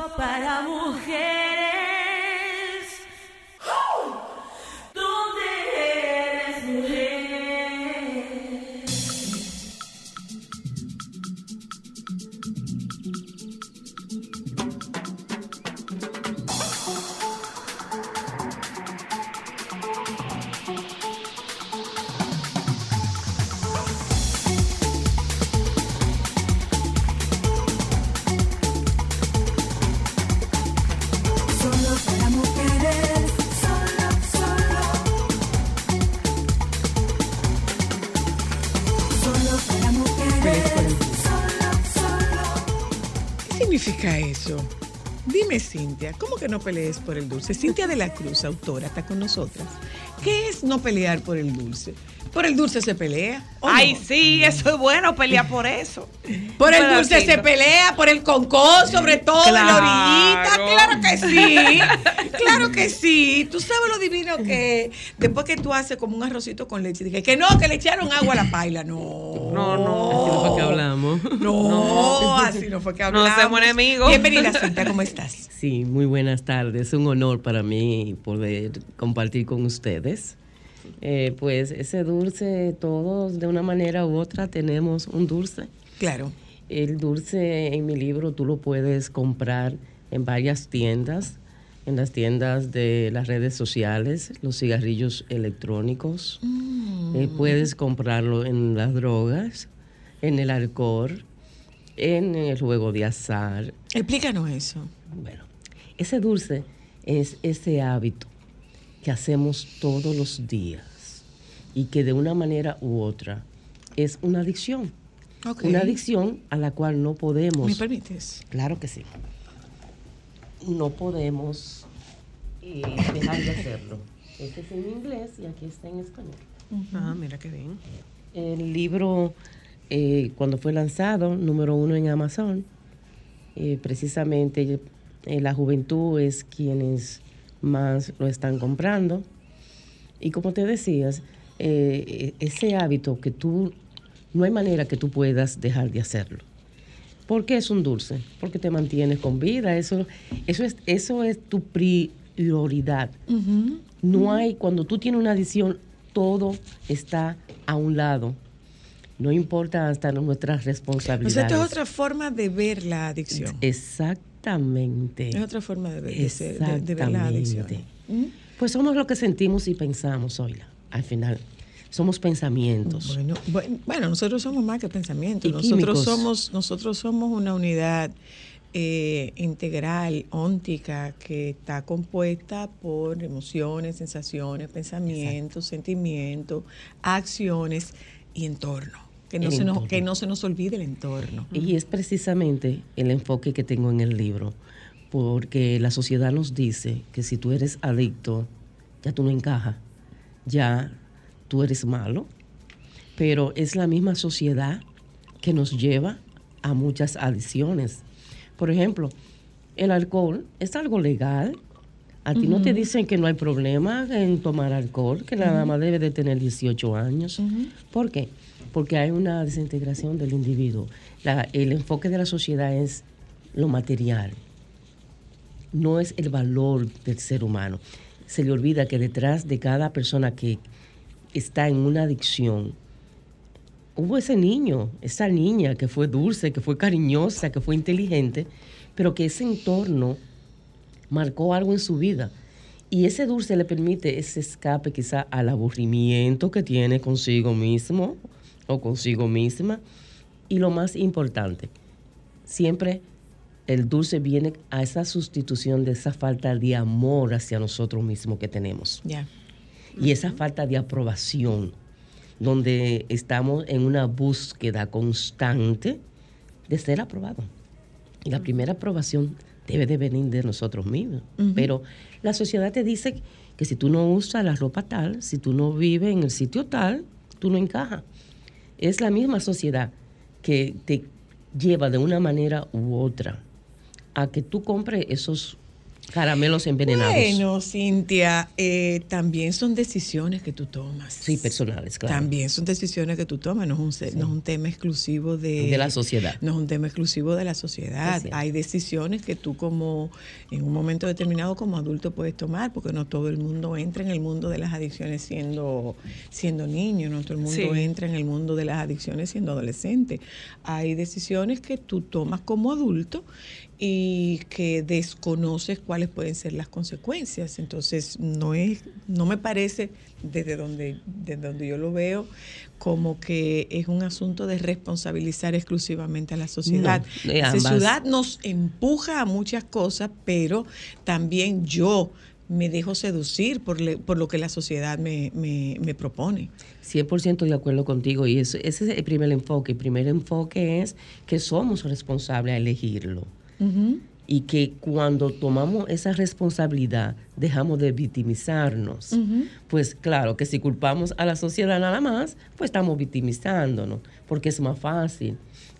Speaker 4: para mujeres.
Speaker 2: Explica eso? Dime, Cintia, ¿cómo que no pelees por el dulce? Cintia de la Cruz, autora, está con nosotras. ¿Qué es no pelear por el dulce? Por el dulce se pelea. ¿o
Speaker 1: Ay,
Speaker 2: no?
Speaker 1: sí, eso es bueno, pelear por eso.
Speaker 2: Por el dulce se pelea, por el concón, sobre todo, en la orillita. Claro. Que sí. Claro que sí. Tú sabes lo divino que después que tú haces como un arrocito con leche, dije, que no, que le echaron agua a la paila. No.
Speaker 1: No, no.
Speaker 6: Así no fue que hablamos.
Speaker 2: No, así no fue que
Speaker 1: No
Speaker 2: hablamos.
Speaker 1: seamos enemigos.
Speaker 2: Bienvenida, Cintia, ¿cómo estás?
Speaker 6: Sí, muy buenas tardes. Es un honor para mí poder compartir con ustedes. Eh, pues ese dulce, todos de una manera u otra tenemos un dulce.
Speaker 2: Claro.
Speaker 6: El dulce en mi libro tú lo puedes comprar en varias tiendas, en las tiendas de las redes sociales, los cigarrillos electrónicos. Eh, puedes comprarlo en las drogas, en el alcohol, en el juego de azar.
Speaker 2: Explícanos eso.
Speaker 6: Bueno, ese dulce es ese hábito que hacemos todos los días y que de una manera u otra es una adicción. Una adicción a la cual no podemos.
Speaker 2: ¿Me permites?
Speaker 6: Claro que sí. No podemos eh, dejar de hacerlo. Este es en inglés y aquí está en español.
Speaker 1: Ah, mira qué bien.
Speaker 6: El libro, eh, cuando fue lanzado, número uno en Amazon, eh, precisamente eh, la juventud es quienes más lo están comprando. Y como te decías, eh, ese hábito que tú, no hay manera que tú puedas dejar de hacerlo. ¿Por qué es un dulce? Porque te mantienes con vida. Eso, eso, es, eso es tu prioridad. No hay, cuando tú tienes una adicción, todo está a un lado. No importa hasta nuestras
Speaker 2: O
Speaker 6: responsabilidades.
Speaker 2: sea, esta es otra forma de ver la adicción.
Speaker 6: Exactamente.
Speaker 2: Es otra forma de ver, de ser- de- de ver la adicción.
Speaker 6: Exactamente. Pues somos lo que sentimos y pensamos, Oila, al final. Somos pensamientos.
Speaker 2: Bueno, bueno, bueno, nosotros somos más que pensamientos.
Speaker 6: Y
Speaker 2: Nosotros
Speaker 6: químicos.
Speaker 2: somos, nosotros somos una unidad eh, integral, óntica, que está compuesta por emociones, sensaciones, pensamientos, sentimientos, acciones y entorno. Que no, se nos, que no se nos olvide el entorno.
Speaker 6: Y es precisamente el enfoque que tengo en el libro, porque la sociedad nos dice que si tú eres adicto, ya tú no encajas, ya tú eres malo, pero es la misma sociedad que nos lleva a muchas adicciones. Por ejemplo, el alcohol es algo legal. A ti no te dicen que no hay problema en tomar alcohol, que nada más debe de tener 18 años. ¿Por qué? Porque hay una desintegración del individuo. El enfoque de la sociedad es lo material, no es el valor del ser humano. Se le olvida que detrás de cada persona que está en una adicción, hubo ese niño, esa niña que fue dulce, que fue cariñosa, que fue inteligente, pero que ese entorno marcó algo en su vida. Y ese dulce le permite ese escape quizá al aburrimiento que tiene consigo mismo o consigo misma. Y lo más importante, siempre el dulce viene a esa sustitución de esa falta de amor hacia nosotros mismos que tenemos y esa falta de aprobación, donde estamos en una búsqueda constante de ser aprobado. Y la primera aprobación debe de venir de nosotros mismos. Pero la sociedad te dice que si tú no usas la ropa tal, si tú no vives en el sitio tal, tú no encajas. Es la misma sociedad que te lleva de una manera u otra a que tú compres esos caramelos envenenados.
Speaker 2: Bueno, Cintia, eh, también son decisiones que tú tomas.
Speaker 6: Sí, personales, claro.
Speaker 2: También son decisiones que tú tomas, no es un, no es un tema exclusivo de,
Speaker 6: De la sociedad.
Speaker 2: No es un tema exclusivo de la sociedad. Hay decisiones que tú como en un momento determinado como adulto puedes tomar, porque no todo el mundo entra en el mundo de las adicciones siendo, siendo niño, no todo el mundo
Speaker 1: Sí.
Speaker 2: entra en el mundo de las adicciones siendo adolescente. Hay decisiones que tú tomas como adulto y que desconoces cuáles pueden ser las consecuencias. Entonces, no es, no me parece desde donde, desde donde yo lo veo como que es un asunto de responsabilizar exclusivamente a la sociedad.
Speaker 6: No,
Speaker 2: la sociedad nos empuja a muchas cosas, pero también yo me dejo seducir por, le- por lo que la sociedad me, me, me propone.
Speaker 6: 100% de acuerdo contigo y eso, ese es el primer enfoque. El primer enfoque es que somos responsables a elegirlo. Y que cuando tomamos esa responsabilidad dejamos de victimizarnos. Pues claro que si culpamos a la sociedad nada más, pues estamos victimizándonos, porque es más fácil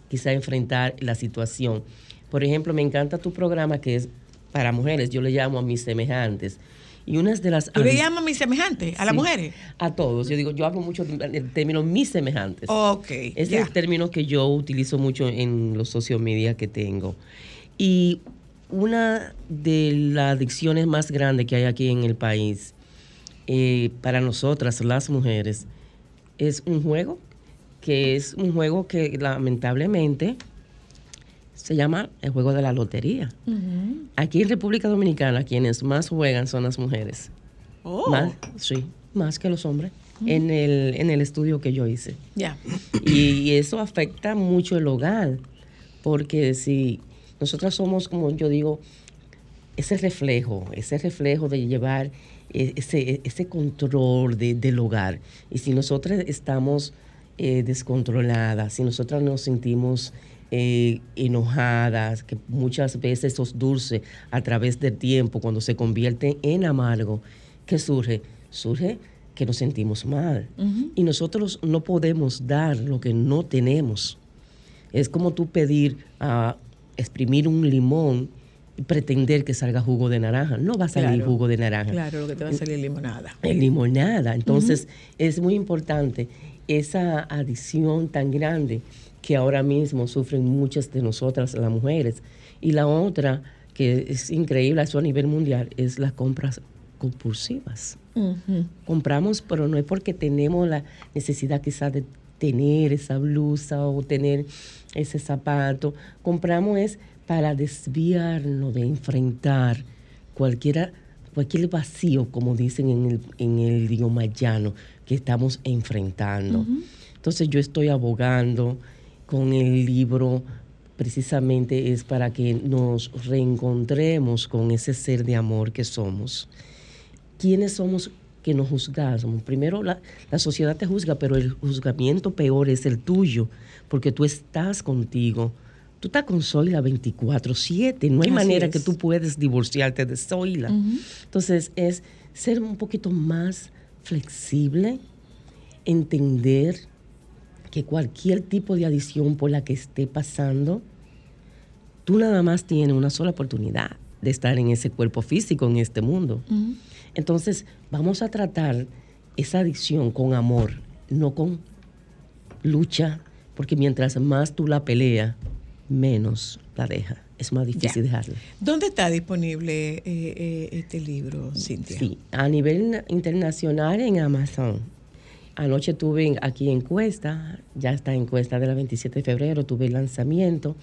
Speaker 6: quizá enfrentar la situación. Por ejemplo, me encanta tu programa que es para mujeres, yo le llamo a mis semejantes. Y una de las...
Speaker 2: ¿Tú le llamas a mis semejantes? ¿A las
Speaker 6: Sí,
Speaker 2: mujeres?
Speaker 6: A todos. Yo digo, yo hablo mucho del término mis semejantes.
Speaker 2: Ok.
Speaker 6: Es
Speaker 2: ya.
Speaker 6: el término que yo utilizo mucho en los social media que tengo. Y una de las adicciones más grandes que hay aquí en el país eh, para nosotras, las mujeres, es un juego, que es un juego que lamentablemente se llama el juego de la lotería. Aquí en República Dominicana, quienes más juegan son las mujeres.
Speaker 2: Oh,
Speaker 6: Más, sí, más que los hombres. En el, en el estudio que yo hice.
Speaker 2: ya.
Speaker 6: Y, eso afecta mucho el hogar, porque si nosotras somos, como yo digo, ese reflejo, ese reflejo de llevar eh, ese, ese control de- del hogar. Y si nosotras estamos eh, descontroladas, si nosotras nos sentimos eh, enojadas, que muchas veces esos dulces a través del tiempo, cuando se convierten en amargo, ¿qué surge? Surge que nos sentimos mal. Y nosotros no podemos dar lo que no tenemos. Es como tú pedir a exprimir un limón y pretender que salga jugo de naranja. No va a salir
Speaker 2: Claro.
Speaker 6: jugo de naranja.
Speaker 2: Claro, lo que te va a salir limonada.
Speaker 6: En limonada. Entonces, es muy importante esa adición tan grande que ahora mismo sufren muchas de nosotras, las mujeres. Y la otra, que es increíble, eso a nivel mundial, es las compras compulsivas. Compramos, pero no es porque tenemos la necesidad quizás de tener esa blusa o tener ese zapato. Compramos es para desviarnos de enfrentar cualquiera, cualquier vacío, como dicen en el, en el idioma llano, que estamos enfrentando. Entonces yo estoy abogando con el libro precisamente es para que nos reencontremos con ese ser de amor que somos. ¿Quiénes somos que nos juzgamos? Primero la, la sociedad te juzga, pero el juzgamiento peor es el tuyo, porque tú estás contigo. Tú estás con Zoila 24/7, no hay
Speaker 2: Así
Speaker 6: manera
Speaker 2: es.
Speaker 6: que tú puedes divorciarte de Zoila. Entonces es ser un poquito más flexible, entender que cualquier tipo de adicción por la que esté pasando, tú nada más tienes una sola oportunidad de estar en ese cuerpo físico, en este mundo. Entonces, vamos a tratar esa adicción con amor, no con lucha, porque mientras más tú la peleas, menos la deja. Es más difícil
Speaker 2: Ya.
Speaker 6: dejarla.
Speaker 2: ¿Dónde está disponible eh, eh, este libro, Cintia?
Speaker 6: Sí, a nivel internacional en Amazon. Anoche tuve aquí encuesta, ya está encuesta de la 27 de febrero, tuve el lanzamiento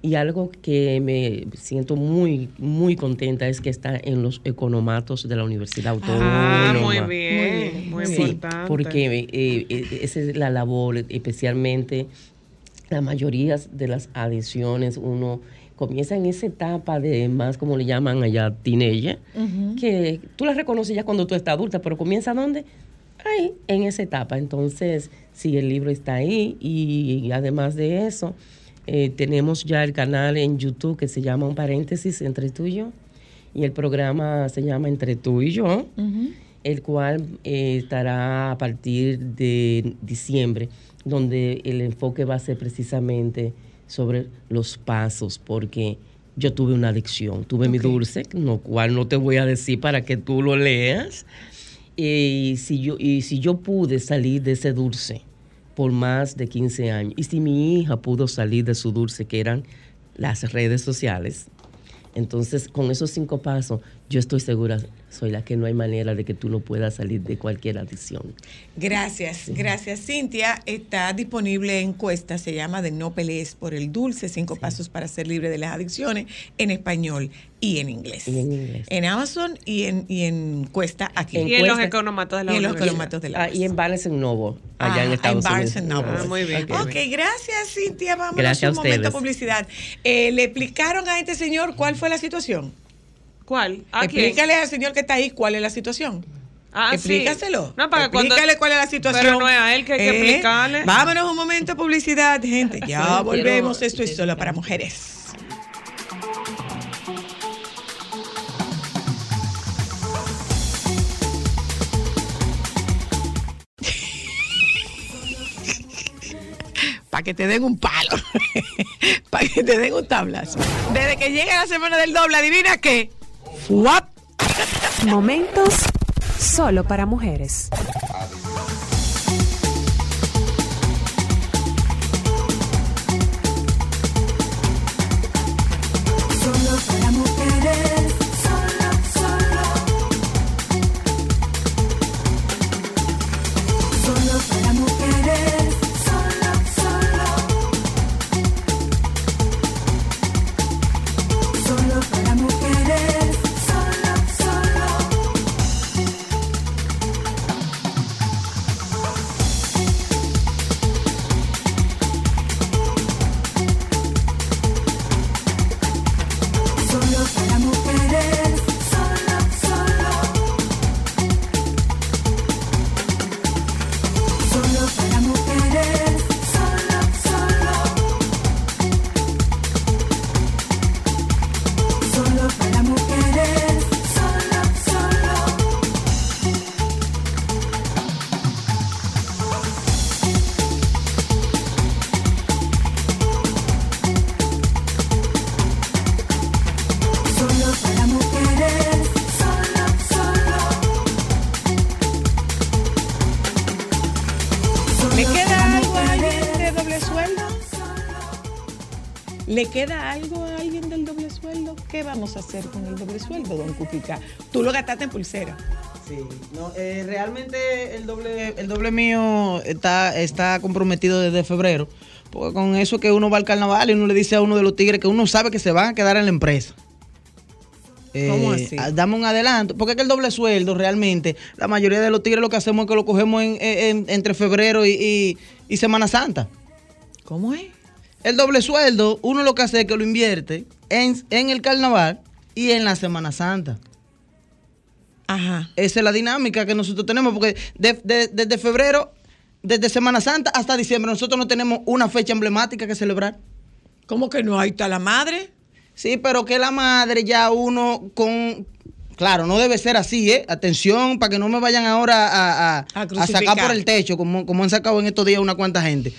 Speaker 6: y algo que me siento muy, muy contenta es que está en los economatos de la Universidad Autónoma.
Speaker 1: Ah, muy bien, muy
Speaker 6: Sí,
Speaker 1: importante.
Speaker 6: porque eh, eh, esa es la labor, especialmente la mayoría de las adicciones, uno comienza en esa etapa de más, como le llaman allá, teenager, que tú la reconoces ya cuando tú estás adulta, pero comienza ¿dónde? Ahí, en esa etapa. Entonces, sí, el libro está ahí y, además de eso, eh, tenemos ya el canal en YouTube que se llama Un paréntesis entre tú y yo y el programa se llama Entre tú y yo el cual eh, estará a partir de diciembre, donde el enfoque va a ser precisamente sobre los pasos, porque yo tuve una adicción, tuve mi dulce, lo cual no te voy a decir para que tú lo leas, y si yo, y si yo pude salir de ese dulce por más de 15 años, y si mi hija pudo salir de su dulce, que eran las redes sociales, entonces, con esos cinco pasos, yo estoy segura, soy la que no hay manera de que tú no puedas salir de cualquier adicción.
Speaker 2: Gracias, gracias Cintia. Está disponible encuesta, se llama de No pelees por el dulce, cinco pasos para ser libre de las adicciones, en español y en inglés.
Speaker 6: Y en inglés.
Speaker 2: En Amazon y en, y en encuesta aquí.
Speaker 1: y en los economatos de la
Speaker 2: y en los economatos de la
Speaker 6: Ah, y en Barnes Noble, allá
Speaker 2: Ah,
Speaker 6: en Estados
Speaker 2: en Barnes
Speaker 6: Unidos.
Speaker 2: Noble.
Speaker 1: Ah, muy bien.
Speaker 6: Ok.
Speaker 2: Gracias Cintia. Vamos
Speaker 6: Gracias
Speaker 2: a
Speaker 6: a
Speaker 2: un momento de
Speaker 6: ustedes.
Speaker 2: publicidad. Eh, ¿Le explicaron a este señor cuál fue la situación?
Speaker 1: ¿Cuál? ¿A
Speaker 2: Explícale al señor que está ahí cuál es la situación.
Speaker 1: Ah,
Speaker 2: Explícaselo.
Speaker 1: No, para Explícale cuando...
Speaker 2: cuál es la situación.
Speaker 1: Pero no es a él que hay que
Speaker 2: eh,
Speaker 1: explicarle.
Speaker 2: Vámonos un momento a publicidad, gente. Ya volvemos. Esto es solo para mujeres. para que te den un palo, para que te den un tablazo. Desde que llega la semana del doble, adivina qué. ¡Fuap!
Speaker 7: Momentos solo para mujeres.
Speaker 2: ¿Le queda algo a alguien del doble sueldo? ¿Qué vamos a hacer con el doble sueldo, don Cupica? Tú lo gastaste en pulsera.
Speaker 8: Sí, no, eh, realmente el doble, el doble mío está, está comprometido desde febrero. Porque con eso que uno va al carnaval y uno le dice a uno de los tigres que uno sabe que se van a quedar en la empresa.
Speaker 2: ¿Cómo
Speaker 8: Eh,
Speaker 2: así?
Speaker 8: a- Dame un adelanto. Porque es que el doble sueldo realmente, la mayoría de los tigres lo que hacemos es que lo cogemos en- en- entre febrero y, y- y Semana Santa.
Speaker 2: ¿Cómo es?
Speaker 8: El doble sueldo, uno lo que hace es que lo invierte en, en el carnaval y en la Semana Santa.
Speaker 2: Ajá.
Speaker 8: Esa es la dinámica que nosotros tenemos, porque de- de- desde febrero, desde Semana Santa hasta diciembre, nosotros no tenemos una fecha emblemática que celebrar.
Speaker 2: ¿Cómo que no? Ahí está la madre.
Speaker 8: Sí, pero que la madre ya uno con... Claro, no debe ser así, ¿eh? Atención, para que no me vayan ahora a, a-
Speaker 2: A
Speaker 8: a
Speaker 2: crucificar.
Speaker 8: sacar por el techo, como, como han sacado en estos días una cuanta gente.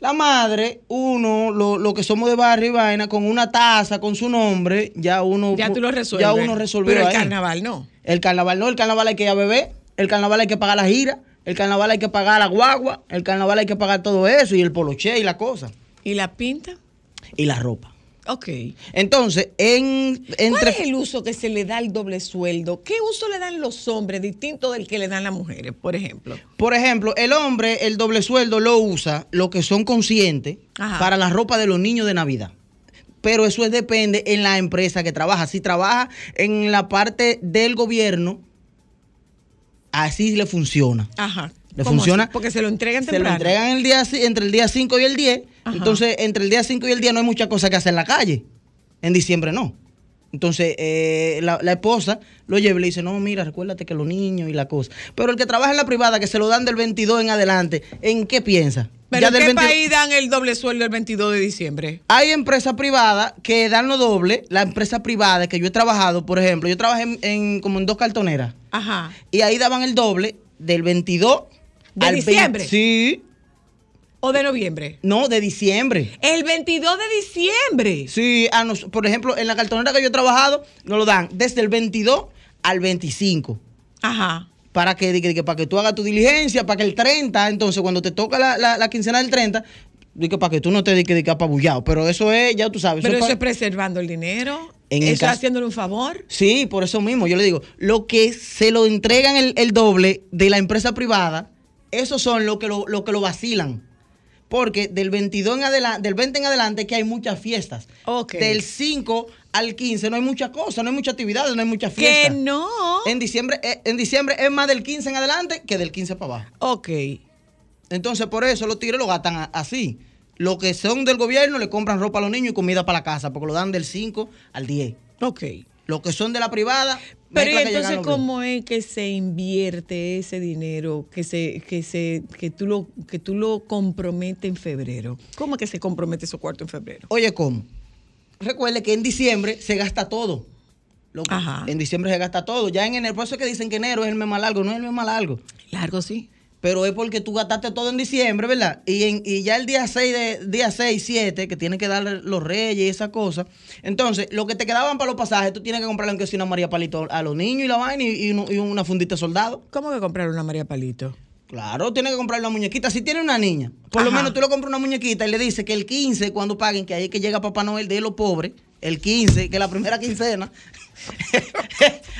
Speaker 8: La madre, uno, lo, lo que somos de barrio y vaina, con una taza, con su nombre, ya uno...
Speaker 2: Ya tú lo resuelves.
Speaker 8: Ya uno resolvió
Speaker 2: Pero el
Speaker 8: ahí.
Speaker 2: carnaval no.
Speaker 8: El carnaval no, el carnaval hay que ir a beber, el carnaval hay que pagar la gira, el carnaval hay que pagar la guagua, el carnaval hay que pagar todo eso y el poloche y la cosa.
Speaker 2: ¿Y la pinta?
Speaker 8: Y la ropa.
Speaker 2: Ok.
Speaker 8: Entonces, en,
Speaker 2: ¿Cuál
Speaker 8: entre...
Speaker 2: es el uso que se le da al doble sueldo? ¿Qué uso le dan los hombres distinto del que le dan las mujeres, por ejemplo?
Speaker 8: Por ejemplo, el hombre, el doble sueldo lo usa, lo que son conscientes,
Speaker 2: Ajá.
Speaker 8: para la ropa de los niños de Navidad. Pero eso es- depende en la empresa que trabaja. Si trabaja en la parte del gobierno, así le funciona.
Speaker 2: Ajá.
Speaker 8: ¿Le
Speaker 2: ¿Cómo
Speaker 8: funciona?
Speaker 2: así? Porque se lo entregan
Speaker 8: Se lo
Speaker 2: temprano.
Speaker 8: entregan el día, entre el día 5 y el 10.
Speaker 2: Ajá.
Speaker 8: Entonces, entre el día 5 y el 10 no hay mucha cosa que hacer en la calle. En diciembre no. Entonces, eh, la, la esposa lo lleva y le dice, no, mira, recuérdate que los niños y la cosa. Pero el que trabaja en la privada, que se lo dan del 22 en adelante, ¿en qué piensa?
Speaker 2: ¿Pero
Speaker 8: Ya
Speaker 2: en
Speaker 8: del
Speaker 2: qué
Speaker 8: 22
Speaker 2: país dan el doble sueldo el 22 de diciembre?
Speaker 8: Hay empresas privadas que dan lo doble. La empresa privada que yo he trabajado, por ejemplo, yo trabajé en, en- como en dos cartoneras.
Speaker 2: Ajá.
Speaker 8: Y ahí daban el doble del 22
Speaker 2: ¿De
Speaker 8: al
Speaker 2: diciembre?
Speaker 8: 20 Sí.
Speaker 2: ¿O de noviembre?
Speaker 8: No, de diciembre.
Speaker 2: El 22 de diciembre.
Speaker 8: Sí, a nos- por ejemplo, en la cartonera que yo he trabajado, nos lo dan desde el 22 al 25.
Speaker 2: Ajá.
Speaker 8: Para que, que para que tú hagas tu diligencia, para que el 30, entonces cuando te toca la, la, la quincena del 30, di que para que tú no te digas que apabullado. Pero eso es, ya tú sabes.
Speaker 2: Pero
Speaker 8: es
Speaker 2: eso es preservando el dinero.
Speaker 8: En
Speaker 2: eso
Speaker 8: caso-
Speaker 2: haciéndole un favor.
Speaker 8: Sí, por eso mismo, yo le digo, lo que se lo entregan el, el doble de la empresa privada, esos son los que lo, lo que lo vacilan. Porque del 22 en adelante, del 20 en adelante que hay muchas fiestas.
Speaker 2: Ok.
Speaker 8: Del 5 al 15 no hay muchas cosas, no hay muchas actividades, no hay muchas
Speaker 2: Que
Speaker 8: fiestas.
Speaker 2: no.
Speaker 8: En diciembre, eh, en diciembre es más del 15 en adelante que del 15 para abajo.
Speaker 2: Ok.
Speaker 8: Entonces, por eso los tigres lo gastan así. Los que son del gobierno le compran ropa a los niños y comida para la casa, porque lo dan del 5 al 10.
Speaker 2: Ok.
Speaker 8: Los que son de la privada,
Speaker 2: Pero ¿y
Speaker 8: mezcla que
Speaker 2: entonces cómo es que se invierte ese dinero que se que se que tú lo que tú lo comprometes en febrero? ¿Cómo es que se compromete esos cuartos en febrero?
Speaker 8: Oye, ¿cómo? Recuerde que en diciembre se gasta todo. Lo que-
Speaker 2: Ajá.
Speaker 8: En diciembre se gasta todo. Ya en enero, por eso es que dicen que enero es el mes más largo. No es el mes más largo.
Speaker 2: Largo sí.
Speaker 8: Pero es porque tú gastaste todo en diciembre, ¿verdad? Y, en, y ya el día 6, de, día 6, 7, que tienes que darle los reyes y esas cosas. Entonces, lo que te quedaban para los pasajes, tú tienes que comprarle aunque sea una María Palito a los niños y la vaina y, y una fundita soldado.
Speaker 2: ¿Cómo que comprar una María Palito?
Speaker 8: Claro, tienes que comprar una muñequita. Si tiene una niña, por lo menos tú le compras una muñequita y le dices que el 15, cuando paguen, que ahí es que llega Papá Noel de los pobres, el 15, que es la primera quincena,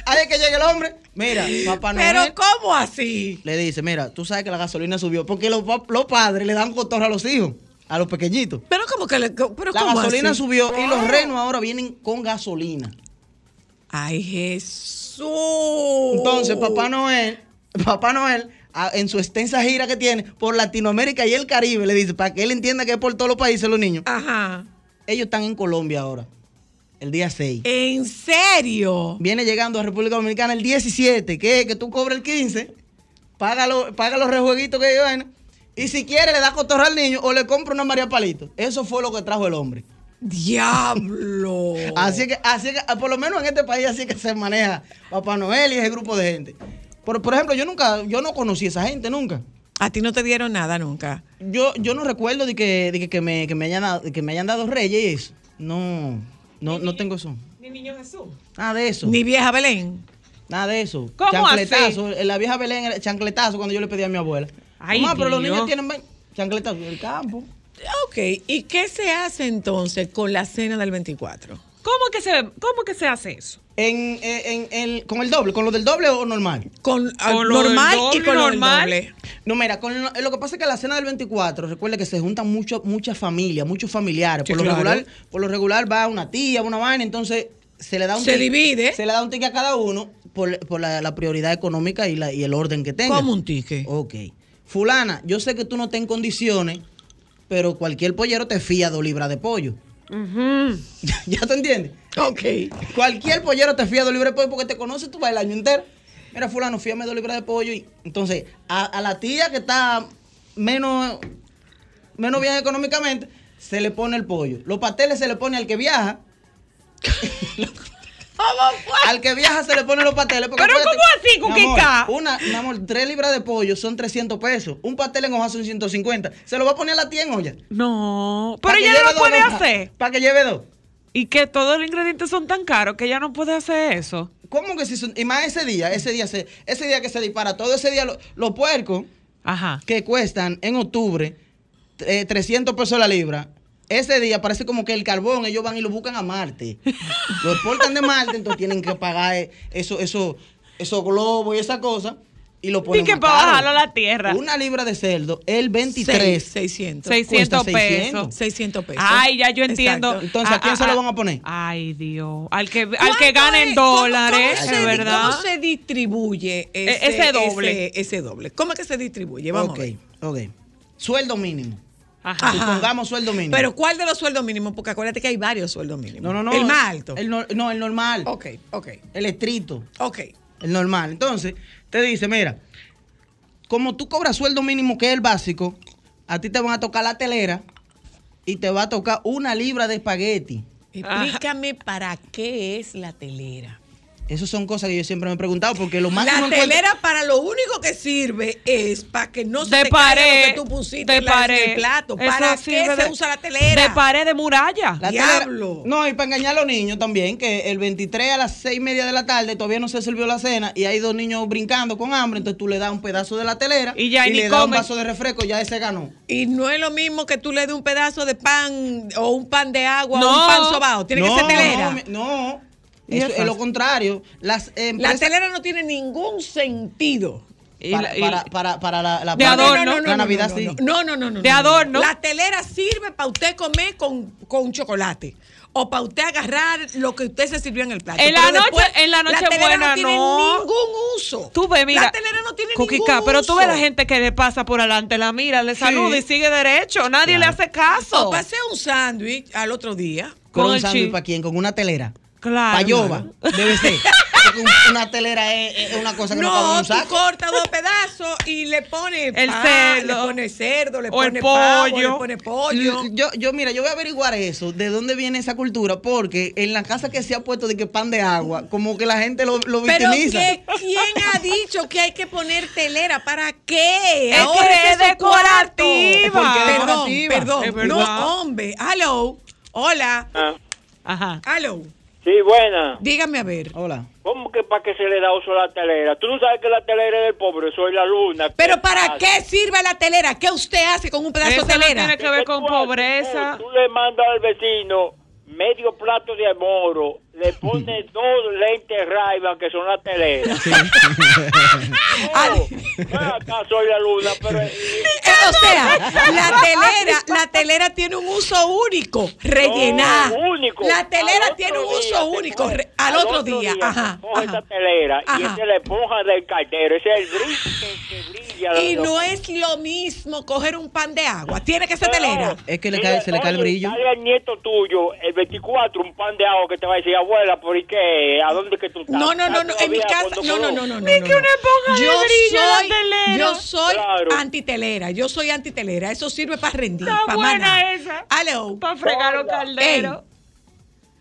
Speaker 8: ahí es que llega el hombre. Mira, Papá Noel.
Speaker 2: Pero ¿cómo así?
Speaker 8: Le dice, mira, tú sabes que la gasolina subió, porque los, pa- los padres le dan cotorra a los hijos, a los pequeñitos.
Speaker 2: Pero como que le, pero
Speaker 8: La
Speaker 2: ¿cómo
Speaker 8: gasolina
Speaker 2: así?
Speaker 8: subió y los renos ahora vienen con gasolina.
Speaker 2: Ay, Jesús.
Speaker 8: Entonces, Papá Noel, Papá Noel, en su extensa gira que tiene por Latinoamérica y el Caribe, le dice, para que él entienda que es por todos los países los niños.
Speaker 2: Ajá.
Speaker 8: Ellos están en Colombia ahora, el día 6.
Speaker 2: ¿En serio?
Speaker 8: Viene llegando a República Dominicana el 17, que es que tú cobras el 15, paga, lo- paga los rejueguitos que vaina, y si quiere le da cotorra al niño o le compra una María Palito. Eso fue lo que trajo el hombre.
Speaker 2: Diablo.
Speaker 8: Así que, así que, ah, por lo menos en este país, así que se maneja Papá Noel y ese grupo de gente. Por, por ejemplo, yo nunca, yo no conocí a esa gente nunca.
Speaker 2: A ti no te dieron nada nunca.
Speaker 8: Yo, yo no recuerdo de que, de que, que me, que me hayan que me hayan dado reyes y No, no, no tengo eso.
Speaker 1: Mi niño Jesús.
Speaker 8: Nada de eso.
Speaker 2: Ni vieja Belén.
Speaker 8: Nada de eso.
Speaker 1: ¿Cómo
Speaker 8: chancletazo. En la vieja Belén era chancletazo cuando yo le pedí a mi abuela.
Speaker 1: Ay,
Speaker 8: Mamá, pero los niños tienen chancletazo en el campo.
Speaker 2: Ok, ¿y qué se hace entonces con la cena del 24?
Speaker 1: ¿Cómo que se, cómo que se hace eso?
Speaker 8: En, en, en el, ¿Con el doble? ¿Con lo del doble o normal?
Speaker 2: Con, ah,
Speaker 1: Con lo del
Speaker 2: normal y con lo
Speaker 1: normal.
Speaker 2: del doble.
Speaker 8: No, mira, con lo, lo que pasa es que la cena del 24, recuerda que se juntan mucho, muchas familias, muchos familiares.
Speaker 2: Sí,
Speaker 8: por, lo
Speaker 2: claro.
Speaker 8: regular, por lo regular va una tía, una vaina, entonces se le da un
Speaker 2: Se divide.
Speaker 8: Se le da un ticket a cada uno por, por la, la prioridad económica y, la, y el orden que tenga.
Speaker 2: ¿Cómo un ticket?
Speaker 8: Ok. Fulana, yo sé que tú no estás en condiciones, pero cualquier pollero te fía dos libras de pollo. ¿Ya te entiendes?
Speaker 2: Ok.
Speaker 8: Cualquier pollero te fía dos libras de pollo porque te conoce tú vas el año entero. Mira, fulano, fíame dos libras de pollo. Y entonces, a, a la tía que está menos, menos bien económicamente, se le pone el pollo. Los pasteles se le pone al que viaja. Al que viaja se le pone los pasteles. porque
Speaker 1: ¿Pero cómo así, Cuquica?
Speaker 8: Una, mi amor, tres libras de pollo son 300 pesos. Un pastel en hoja son 150. Se lo va a poner a la tía en olla.
Speaker 1: No, pero ella no lo puede hacer.
Speaker 8: Para que lleve dos.
Speaker 1: Y que todos los ingredientes son tan caros que ella no puede hacer eso.
Speaker 8: ¿Cómo que si son? Y más ese día, ese día, se, ese día que se dispara, todo ese día, lo- los puercos
Speaker 1: Ajá.
Speaker 8: que cuestan en octubre eh, 300 pesos la libra, ese día parece como que el carbón, ellos van y lo buscan a Marte. lo exportan de Marte, entonces tienen que pagar eh, eso, eso, esos globos y esa cosa. Y lo ponen
Speaker 1: Y que para bajarlo a la tierra.
Speaker 8: Una libra de cerdo, el 23.
Speaker 2: Seis- 600.
Speaker 1: 600
Speaker 8: cuesta 600.
Speaker 1: pesos.
Speaker 2: 600 pesos.
Speaker 1: Ay, ya yo entiendo.
Speaker 2: Exacto.
Speaker 8: Entonces, ¿a quién se lo van a poner?
Speaker 1: Ay, Dios. Al que, al que
Speaker 2: ¿Cuánto
Speaker 1: gane en dólares,
Speaker 2: cómo se-
Speaker 1: verdad.
Speaker 2: ¿Cómo se distribuye ese,
Speaker 1: E- ese doble.
Speaker 2: Ese, ese doble. ¿Cómo es que se distribuye? Vamos
Speaker 8: ok,
Speaker 2: a ver.
Speaker 8: ok. Sueldo mínimo.
Speaker 1: Ajá.
Speaker 8: Supongamos sueldo mínimo.
Speaker 2: Pero ¿cuál de los sueldos mínimos? Porque acuérdate que hay varios sueldos mínimos.
Speaker 8: no, no, no.
Speaker 2: El más alto.
Speaker 8: El no, no, el normal.
Speaker 2: Ok, ok,
Speaker 8: El estricto.
Speaker 2: ok.
Speaker 8: El normal. Entonces, te dice, mira, como tú cobras sueldo mínimo, que es el básico, a ti te van a tocar la telera y te va a tocar una libra de espagueti.
Speaker 2: Explícame para qué es la telera.
Speaker 8: Esas son cosas que yo siempre me he preguntado, porque lo más
Speaker 2: La telera para lo único que sirve es para que no se
Speaker 1: de
Speaker 2: te caiga lo que tú pusiste en la- en
Speaker 1: pared.
Speaker 2: el plato.
Speaker 1: Eso
Speaker 2: ¿Para qué se usa la telera?
Speaker 1: De pared de muralla.
Speaker 8: La
Speaker 2: Diablo.
Speaker 8: telera- no, y para engañar a los niños también, que el 23 a las 6 y media de la tarde todavía no se sirvió la cena y hay dos niños brincando con hambre, entonces tú le das un pedazo de la telera
Speaker 1: Y ya ni
Speaker 8: le das un vaso de refresco, ya ese ganó.
Speaker 2: Y no es lo mismo que tú le des un pedazo de pan o un pan de agua o un pan sobao. Tiene que ser telera.
Speaker 8: No, no.
Speaker 1: ¿Y
Speaker 8: Eso es lo contrario. Las
Speaker 2: La telera no tiene ningún sentido.
Speaker 1: Y
Speaker 8: para,
Speaker 1: la-
Speaker 8: para, para, para la, la,
Speaker 1: De
Speaker 8: la Navidad
Speaker 2: no,
Speaker 8: sí.
Speaker 2: No, no, no, no.
Speaker 1: De
Speaker 2: no, no.
Speaker 1: adorno.
Speaker 2: La telera sirve para usted comer con, con chocolate. O para usted agarrar lo que usted se sirvió en el plato.
Speaker 1: En la
Speaker 2: Pero
Speaker 1: noche-
Speaker 2: después,
Speaker 1: en la noche
Speaker 2: telera
Speaker 1: buena,
Speaker 2: no tiene ningún uso.
Speaker 1: Tú ves, mira.
Speaker 2: La telera no tiene ningún
Speaker 1: pero tú
Speaker 2: uso.
Speaker 1: ves la gente que le pasa por adelante, la mira, le saluda y sigue derecho. Nadie le hace caso.
Speaker 2: O pasé un sándwich al otro día.
Speaker 8: Con
Speaker 1: Con
Speaker 8: un
Speaker 1: el
Speaker 8: sándwich para quién, con una telera.
Speaker 1: Claro.
Speaker 8: Payoba, debe ser. un- una telera es, es una cosa que no, cabe en
Speaker 2: No,
Speaker 8: un
Speaker 2: tú
Speaker 8: saco.
Speaker 2: cortas dos pedazos y le pones
Speaker 1: El
Speaker 2: pan,
Speaker 1: cerdo.
Speaker 2: le pones cerdo, le
Speaker 1: O el
Speaker 2: pones pavo,
Speaker 1: pollo.
Speaker 2: le pones pollo.
Speaker 8: Yo, yo, mira, yo voy a averiguar eso, de dónde viene esa cultura, porque en la casa que se ha puesto de que pan de agua, como que la gente lo, lo
Speaker 2: Pero
Speaker 8: victimiza.
Speaker 2: ¿qué- ¿quién ha dicho que hay que poner telera? ¿Para qué?
Speaker 1: Es
Speaker 2: Ahora
Speaker 1: que es decorativa.
Speaker 2: Perdón,
Speaker 8: decorativa.
Speaker 2: perdón.
Speaker 1: Es.
Speaker 2: No, hombre. Hello. Hola.
Speaker 1: Ajá.
Speaker 2: Hello.
Speaker 9: Sí, buena.
Speaker 2: Dígame a ver.
Speaker 8: Hola.
Speaker 9: ¿Cómo que para qué se le da uso a la telera? Tú no sabes que la telera es del pobre, soy la luna.
Speaker 2: Pero ¿para qué sirve la telera? ¿Qué usted hace con un pedazo
Speaker 1: Eso
Speaker 2: de
Speaker 1: no
Speaker 2: telera?
Speaker 1: tiene que ver con pobreza.
Speaker 9: Tú le mandas al vecino medio plato de moro, le pones dos lentes ray que son la telera.
Speaker 2: Ay.
Speaker 9: No, acá soy la luna, pero...
Speaker 2: O sea, la telera, la telera tiene un uso único, rellenar.
Speaker 9: No, único.
Speaker 2: La telera tiene un uso
Speaker 9: día
Speaker 2: único,
Speaker 9: coge-
Speaker 2: re- al, otro, día.
Speaker 9: se
Speaker 2: Ajá,
Speaker 9: coge
Speaker 2: ajá.
Speaker 9: esa telera y
Speaker 2: Ajá.
Speaker 9: esa es la esponja del caldero. Ese es el brillo que, que brilla.
Speaker 2: Y no es lo mismo coger un pan de agua. Tiene que ser
Speaker 9: No,
Speaker 2: telera.
Speaker 8: Es que le cae, se le cae el brillo.
Speaker 9: Dale al nieto tuyo el 24 un pan de agua que te va a decir, abuela, ¿por qué? ¿A dónde que tú estás?
Speaker 2: No, no, no, no.
Speaker 9: ¿Estás
Speaker 2: En mi casa, no, no, no, no, no.
Speaker 1: Ni
Speaker 2: no,
Speaker 1: que
Speaker 2: no.
Speaker 1: una esponja de
Speaker 2: Yo
Speaker 1: la
Speaker 2: soy,
Speaker 1: telera.
Speaker 2: yo soy
Speaker 9: Claro.
Speaker 2: antitelera. Yo soy antitelera. Eso sirve para rendir.
Speaker 1: Está
Speaker 2: para
Speaker 1: buena
Speaker 2: maná.
Speaker 1: esa.
Speaker 2: Hello.
Speaker 1: Para fregar los calderos.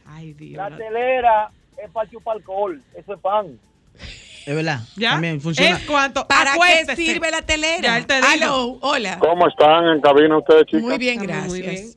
Speaker 1: Ay, Dios.
Speaker 9: La telera es para chupar alcohol. Eso es pan.
Speaker 8: Es verdad.
Speaker 1: ¿Ya?
Speaker 8: También funciona.
Speaker 1: ¿Es cuánto?
Speaker 2: ¿Para
Speaker 1: Acuéstese.
Speaker 2: qué sirve la telera?
Speaker 1: Ya te.
Speaker 2: Hello. Hola.
Speaker 3: ¿Cómo están en cabina ustedes, chicos?
Speaker 2: Muy bien, gracias.
Speaker 1: muy bien.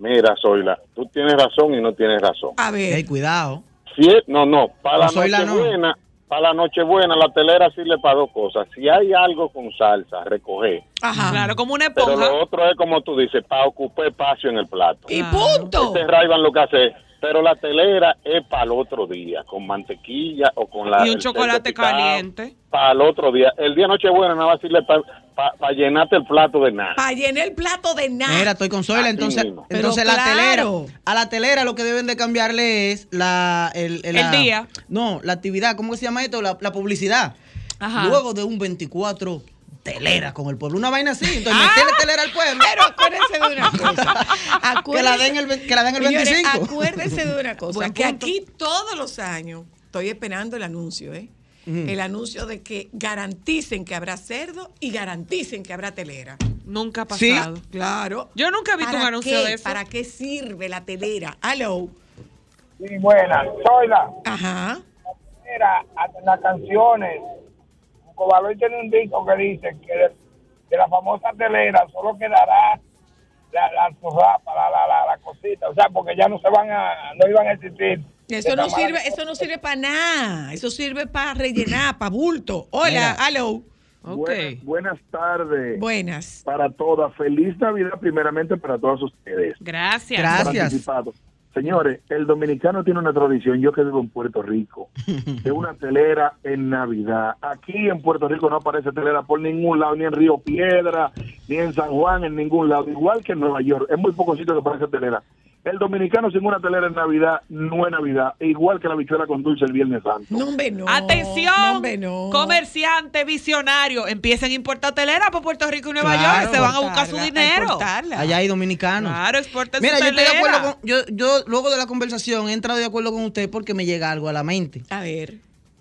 Speaker 3: Mira, Zoila, tú tienes razón y no tienes razón.
Speaker 2: A ver.
Speaker 8: Cuidado.
Speaker 3: Si es- no, no, para la
Speaker 8: No, Zoila, no.
Speaker 3: Nochebuena, para la Nochebuena la telera sirve para dos cosas. Si hay algo con salsa, recoger.
Speaker 2: Ajá.
Speaker 1: Claro, como una
Speaker 3: Pero
Speaker 1: esponja.
Speaker 3: lo otro es como tú dices, para ocupar espacio en el plato.
Speaker 2: Y punto.
Speaker 3: Este Ray-Ban lo que hace es- pero la telera es para el otro día, con mantequilla o con la
Speaker 1: Y un chocolate caliente.
Speaker 3: Para el otro día. El día Nochebuena nada más sirve para llenarte el plato de nada.
Speaker 2: Para llenar el plato de nada.
Speaker 8: Mira, estoy con Zoila,
Speaker 3: Así
Speaker 8: entonces,
Speaker 3: mismo.
Speaker 8: entonces
Speaker 2: Pero
Speaker 8: la
Speaker 2: claro.
Speaker 8: telera, a la telera lo que deben de cambiarle es la, el,
Speaker 1: El
Speaker 8: la-
Speaker 1: día.
Speaker 8: No, la actividad, ¿cómo que se llama esto? La, la publicidad.
Speaker 1: Ajá.
Speaker 8: Luego de un 24, telera con el pueblo. Una vaina así, entonces
Speaker 1: Ah.
Speaker 8: telera al pueblo.
Speaker 2: Pero acuérdense de una cosa.
Speaker 8: Que la den el, que la den el
Speaker 2: Señores,
Speaker 8: 25.
Speaker 2: acuérdense de una cosa,
Speaker 1: Buen
Speaker 2: que
Speaker 1: punto.
Speaker 2: aquí todos los años estoy esperando el anuncio, ¿eh? El anuncio de que garanticen que habrá cerdo y garanticen que habrá telera.
Speaker 1: Nunca ha
Speaker 8: Sí.
Speaker 1: pasado.
Speaker 2: Claro.
Speaker 1: Yo nunca he visto un
Speaker 2: ¿Para
Speaker 1: anuncio
Speaker 2: qué?
Speaker 1: de eso.
Speaker 2: ¿Para qué sirve la telera? Hello.
Speaker 9: Sí, buena. Soy la...
Speaker 2: Ajá.
Speaker 9: Hasta en las canciones, Cobalón tiene un disco que dice que de, de la famosa telera solo quedará la, la la, la, la, la cosita, o sea, porque ya no se van a, no iban a existir.
Speaker 2: Eso no sirve, eso no sirve para nada. Eso sirve para rellenar, para bulto. Hola, hello.
Speaker 1: Ok.
Speaker 10: Buenas, buenas tardes
Speaker 2: Buenas.
Speaker 10: para todas. Feliz Navidad primeramente para todos ustedes.
Speaker 1: Gracias.
Speaker 8: Gracias.
Speaker 10: Señores, el dominicano tiene una tradición, yo que vivo en Puerto Rico, de una telera en Navidad. Aquí en Puerto Rico no aparece telera por ningún lado, ni en Río Piedra, ni en San Juan, en ningún lado. Igual que en Nueva York, es muy poco sitio que aparece telera. El dominicano sin una telera en Navidad no es Navidad, igual que la bichuela con dulce el Viernes Santo.
Speaker 2: No, hombre, no.
Speaker 1: Atención,
Speaker 2: No, hombre, no.
Speaker 1: comerciante visionario, empiecen a importar telera para Puerto Rico y Nueva
Speaker 8: Claro.
Speaker 1: York, se van a buscar su dinero.
Speaker 8: Allá hay dominicanos.
Speaker 1: Claro, exporten
Speaker 8: Mira,
Speaker 1: su
Speaker 8: yo estoy de
Speaker 1: telera.
Speaker 8: acuerdo con, yo, yo luego de la conversación he entrado de acuerdo con usted porque me llega algo a la mente.
Speaker 2: A ver.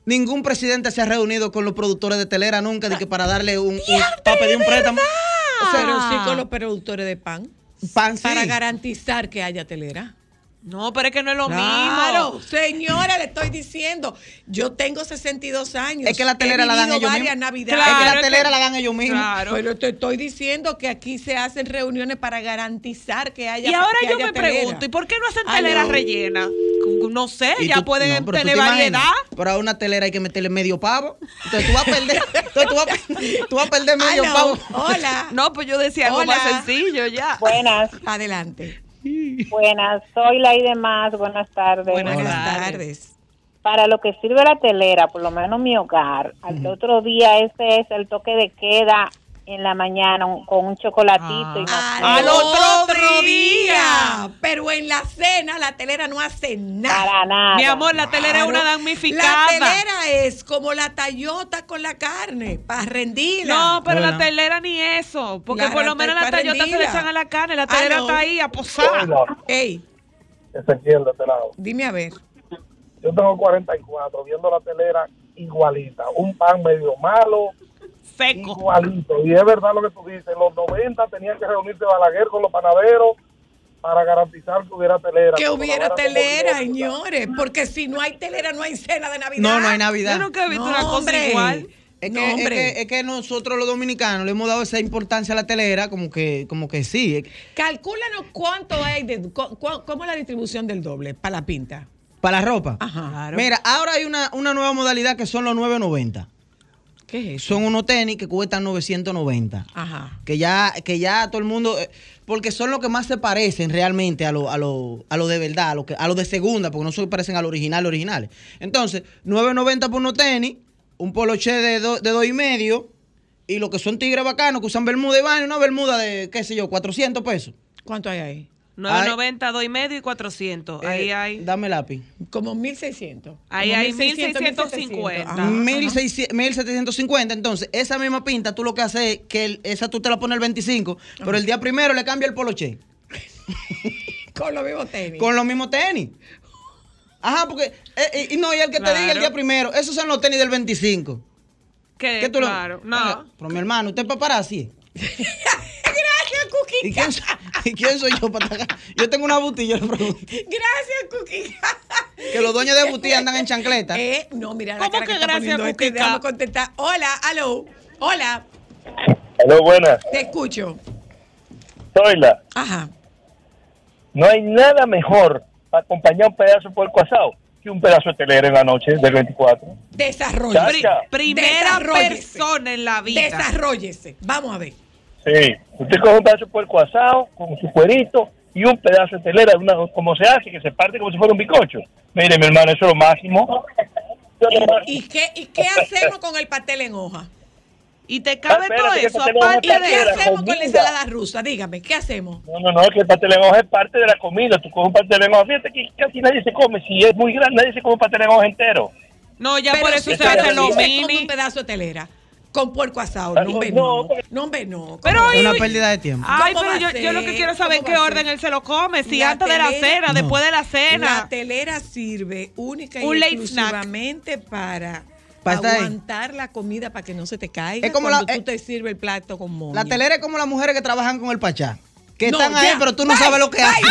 Speaker 8: Ningún presidente se ha reunido con los productores de telera nunca de que para darle un, un para pedir un préstamo. O sea,
Speaker 2: Pero sí con los productores de pan.
Speaker 8: Pan sí.
Speaker 2: Para garantizar que haya telera.
Speaker 1: No, pero es que no es lo
Speaker 2: Claro,
Speaker 1: mismo.
Speaker 2: señora, le estoy diciendo. Yo tengo 62 años.
Speaker 8: Es que la telera la dan ellos
Speaker 2: varias
Speaker 8: mismos.
Speaker 2: navidades.
Speaker 8: es que
Speaker 1: Claro,
Speaker 8: la telera
Speaker 1: que-
Speaker 8: la dan ellos mismos.
Speaker 1: Claro.
Speaker 2: Pero te estoy diciendo que aquí se hacen reuniones para garantizar que haya
Speaker 1: Y ahora yo me
Speaker 2: telera.
Speaker 1: pregunto, ¿y por qué no hacen telera rellena? No sé, ya
Speaker 8: tú-
Speaker 1: pueden
Speaker 8: no,
Speaker 1: tener
Speaker 8: te imaginas,
Speaker 1: variedad.
Speaker 8: Pero a una telera hay que meterle medio pavo. Entonces tú vas a perder, entonces tú vas, a- tú vas a perder medio
Speaker 2: Aló,
Speaker 8: pavo.
Speaker 2: Hola.
Speaker 1: No, pues yo decía algo
Speaker 2: Hola.
Speaker 1: más sencillo ya.
Speaker 11: Buenas,
Speaker 2: Adelante.
Speaker 11: buenas. Soy la y demás. Buenas tardes.
Speaker 1: Buenas
Speaker 2: Buenas
Speaker 1: tardes.
Speaker 2: tardes.
Speaker 11: Para lo que sirve la telera, por lo menos mi hogar, al otro día ese es el toque de queda en la mañana un- con un chocolatito y
Speaker 2: Al,
Speaker 11: más
Speaker 1: Al
Speaker 11: nada.
Speaker 1: otro día.
Speaker 2: Pero en la cena la telera no hace nada.
Speaker 11: Para nada.
Speaker 1: Mi amor, la telera es una damnificada.
Speaker 2: La telera es como la tallota con la carne, para rendirla.
Speaker 1: No, pero la telera ni eso. Porque
Speaker 2: La
Speaker 1: por lo menos la tallota se le echan a la carne. La telera
Speaker 2: Aló.
Speaker 1: está ahí a posar.
Speaker 2: Ey,
Speaker 9: Ezequiel de este lado.
Speaker 2: dime a ver.
Speaker 9: yo tengo 44, viendo la telera igualita. Un pan medio malo,
Speaker 1: Seco.
Speaker 9: igualito. Y es verdad lo que tú dices, en los 90 tenían que reunirse Balaguer con los panaderos para garantizar que hubiera telera.
Speaker 2: Que hubiera telera, señores, porque si no hay telera no hay cena de Navidad.
Speaker 8: No, no hay Navidad.
Speaker 1: Yo nunca he visto
Speaker 2: No,
Speaker 1: una cosa
Speaker 2: hombre.
Speaker 1: igual.
Speaker 8: Es
Speaker 2: No,
Speaker 8: que, es, que, es que nosotros los dominicanos le hemos dado esa importancia a la telera como que, como que sí.
Speaker 2: Calcúlanos cuánto hay de. cu- cu- ¿Cómo es la distribución del doble para la pinta?
Speaker 8: Para la ropa.
Speaker 2: Ajá.
Speaker 8: Mira, ahora hay una, una nueva modalidad que son los 990.
Speaker 2: ¿Qué es eso?
Speaker 8: Son unos tenis que cuestan 990.
Speaker 2: Ajá.
Speaker 8: Que ya, que ya todo el mundo, eh, porque son los que más se parecen realmente a lo, a lo, a lo de verdad, a lo, que, a lo de segunda, porque no se parecen a lo original, originales. Entonces, 9.90 por unos tenis, un poloche de, do- de dos y medio, y lo que son tigres bacanos que usan bermuda y vaina, una bermuda de, qué sé yo, 400 pesos.
Speaker 2: ¿Cuánto hay ahí?
Speaker 1: 990, 2 y medio y 400. Ahí
Speaker 8: Eh,
Speaker 1: hay.
Speaker 8: Dame lápiz.
Speaker 2: Como 1600.
Speaker 1: Ahí
Speaker 2: Como
Speaker 1: hay
Speaker 2: 1600,
Speaker 1: 1650.
Speaker 2: Ajá, ajá.
Speaker 8: 1600, 1750, entonces esa misma pinta tú lo que haces es que el- esa tú te la pones el 25, pero el día primero le cambia el poloche.
Speaker 2: Con los mismos tenis.
Speaker 8: Con los mismos tenis. Ajá, porque. eh, y no, y el que te
Speaker 1: Claro.
Speaker 8: diga el día primero, esos son los tenis del 25.
Speaker 1: ¿Qué?
Speaker 8: ¿Qué tú lo-
Speaker 1: claro. No.
Speaker 8: Venga, Pero mi hermano, usted es paparazzi.
Speaker 2: Gracias, Cookie.
Speaker 8: ¿Y quién, soy, ¿Y quién soy yo para atacar? Yo tengo una botilla, le pregunto.
Speaker 2: Gracias, Cookie.
Speaker 8: Que los dueños de butilla andan en chancleta.
Speaker 2: Eh, no, mira la
Speaker 1: ¿Cómo
Speaker 2: cara
Speaker 1: que
Speaker 2: que, está
Speaker 1: gracias,
Speaker 2: poniendo este.
Speaker 1: Cuquica?
Speaker 2: Déjame contestar. Hola, aló. Hola,
Speaker 9: Aló, buenas.
Speaker 2: te escucho.
Speaker 9: Zoila,
Speaker 2: Ajá.
Speaker 9: no hay nada mejor para acompañar un pedazo de puerco asado que un pedazo de telera en la noche del 24.
Speaker 2: Desarrolle.
Speaker 1: Pri-
Speaker 9: Chacha.
Speaker 1: primera persona en la vida.
Speaker 2: Desarrollese. Vamos a ver.
Speaker 9: Sí, usted coge un pedazo de puerco asado con su cuerito y un pedazo de telera, una, como se hace, que se parte como si fuera un bicocho. Mire, mi hermano, eso es lo máximo. Máximo.
Speaker 2: ¿Y qué, ¿Y qué hacemos con el pastel en hoja?
Speaker 1: Y te cabe
Speaker 9: Ah, espérate,
Speaker 1: todo eso, aparte
Speaker 2: ¿Y qué hacemos con la ensalada rusa? Dígame, ¿qué hacemos?
Speaker 9: No, no, no, es que el pastel en hoja es parte de la comida. Tú coges un pastel en hoja. Fíjate que casi nadie se come. Si es muy grande, nadie se come un pastel en hoja entero.
Speaker 1: No, ya
Speaker 2: Pero
Speaker 1: por eso se hacen los mini.
Speaker 2: un pedazo de telera con puerco asado. No, hombre,
Speaker 9: no,
Speaker 2: no. No, hombre, no. ¿Cómo
Speaker 1: Pero
Speaker 8: Es una pérdida de tiempo.
Speaker 1: Ay,
Speaker 2: ¿Cómo
Speaker 1: pero yo, yo lo que quiero saber en
Speaker 2: ¿Cómo
Speaker 1: qué orden él se lo come. Si
Speaker 2: La
Speaker 1: antes de la cena,
Speaker 8: No.
Speaker 1: después de la
Speaker 2: La
Speaker 1: cena.
Speaker 2: telera sirve única y
Speaker 1: Un
Speaker 2: exclusivamente para aguantar la comida para que no se te caiga
Speaker 8: Es como
Speaker 2: cuando
Speaker 8: la-
Speaker 2: tú
Speaker 8: eh,
Speaker 2: te sirves el plato con moño.
Speaker 8: La telera es como las mujeres que trabajan con el pachá. Que
Speaker 2: No,
Speaker 8: están ahí, pero tú no
Speaker 2: Bye,
Speaker 8: sabes lo que hacen.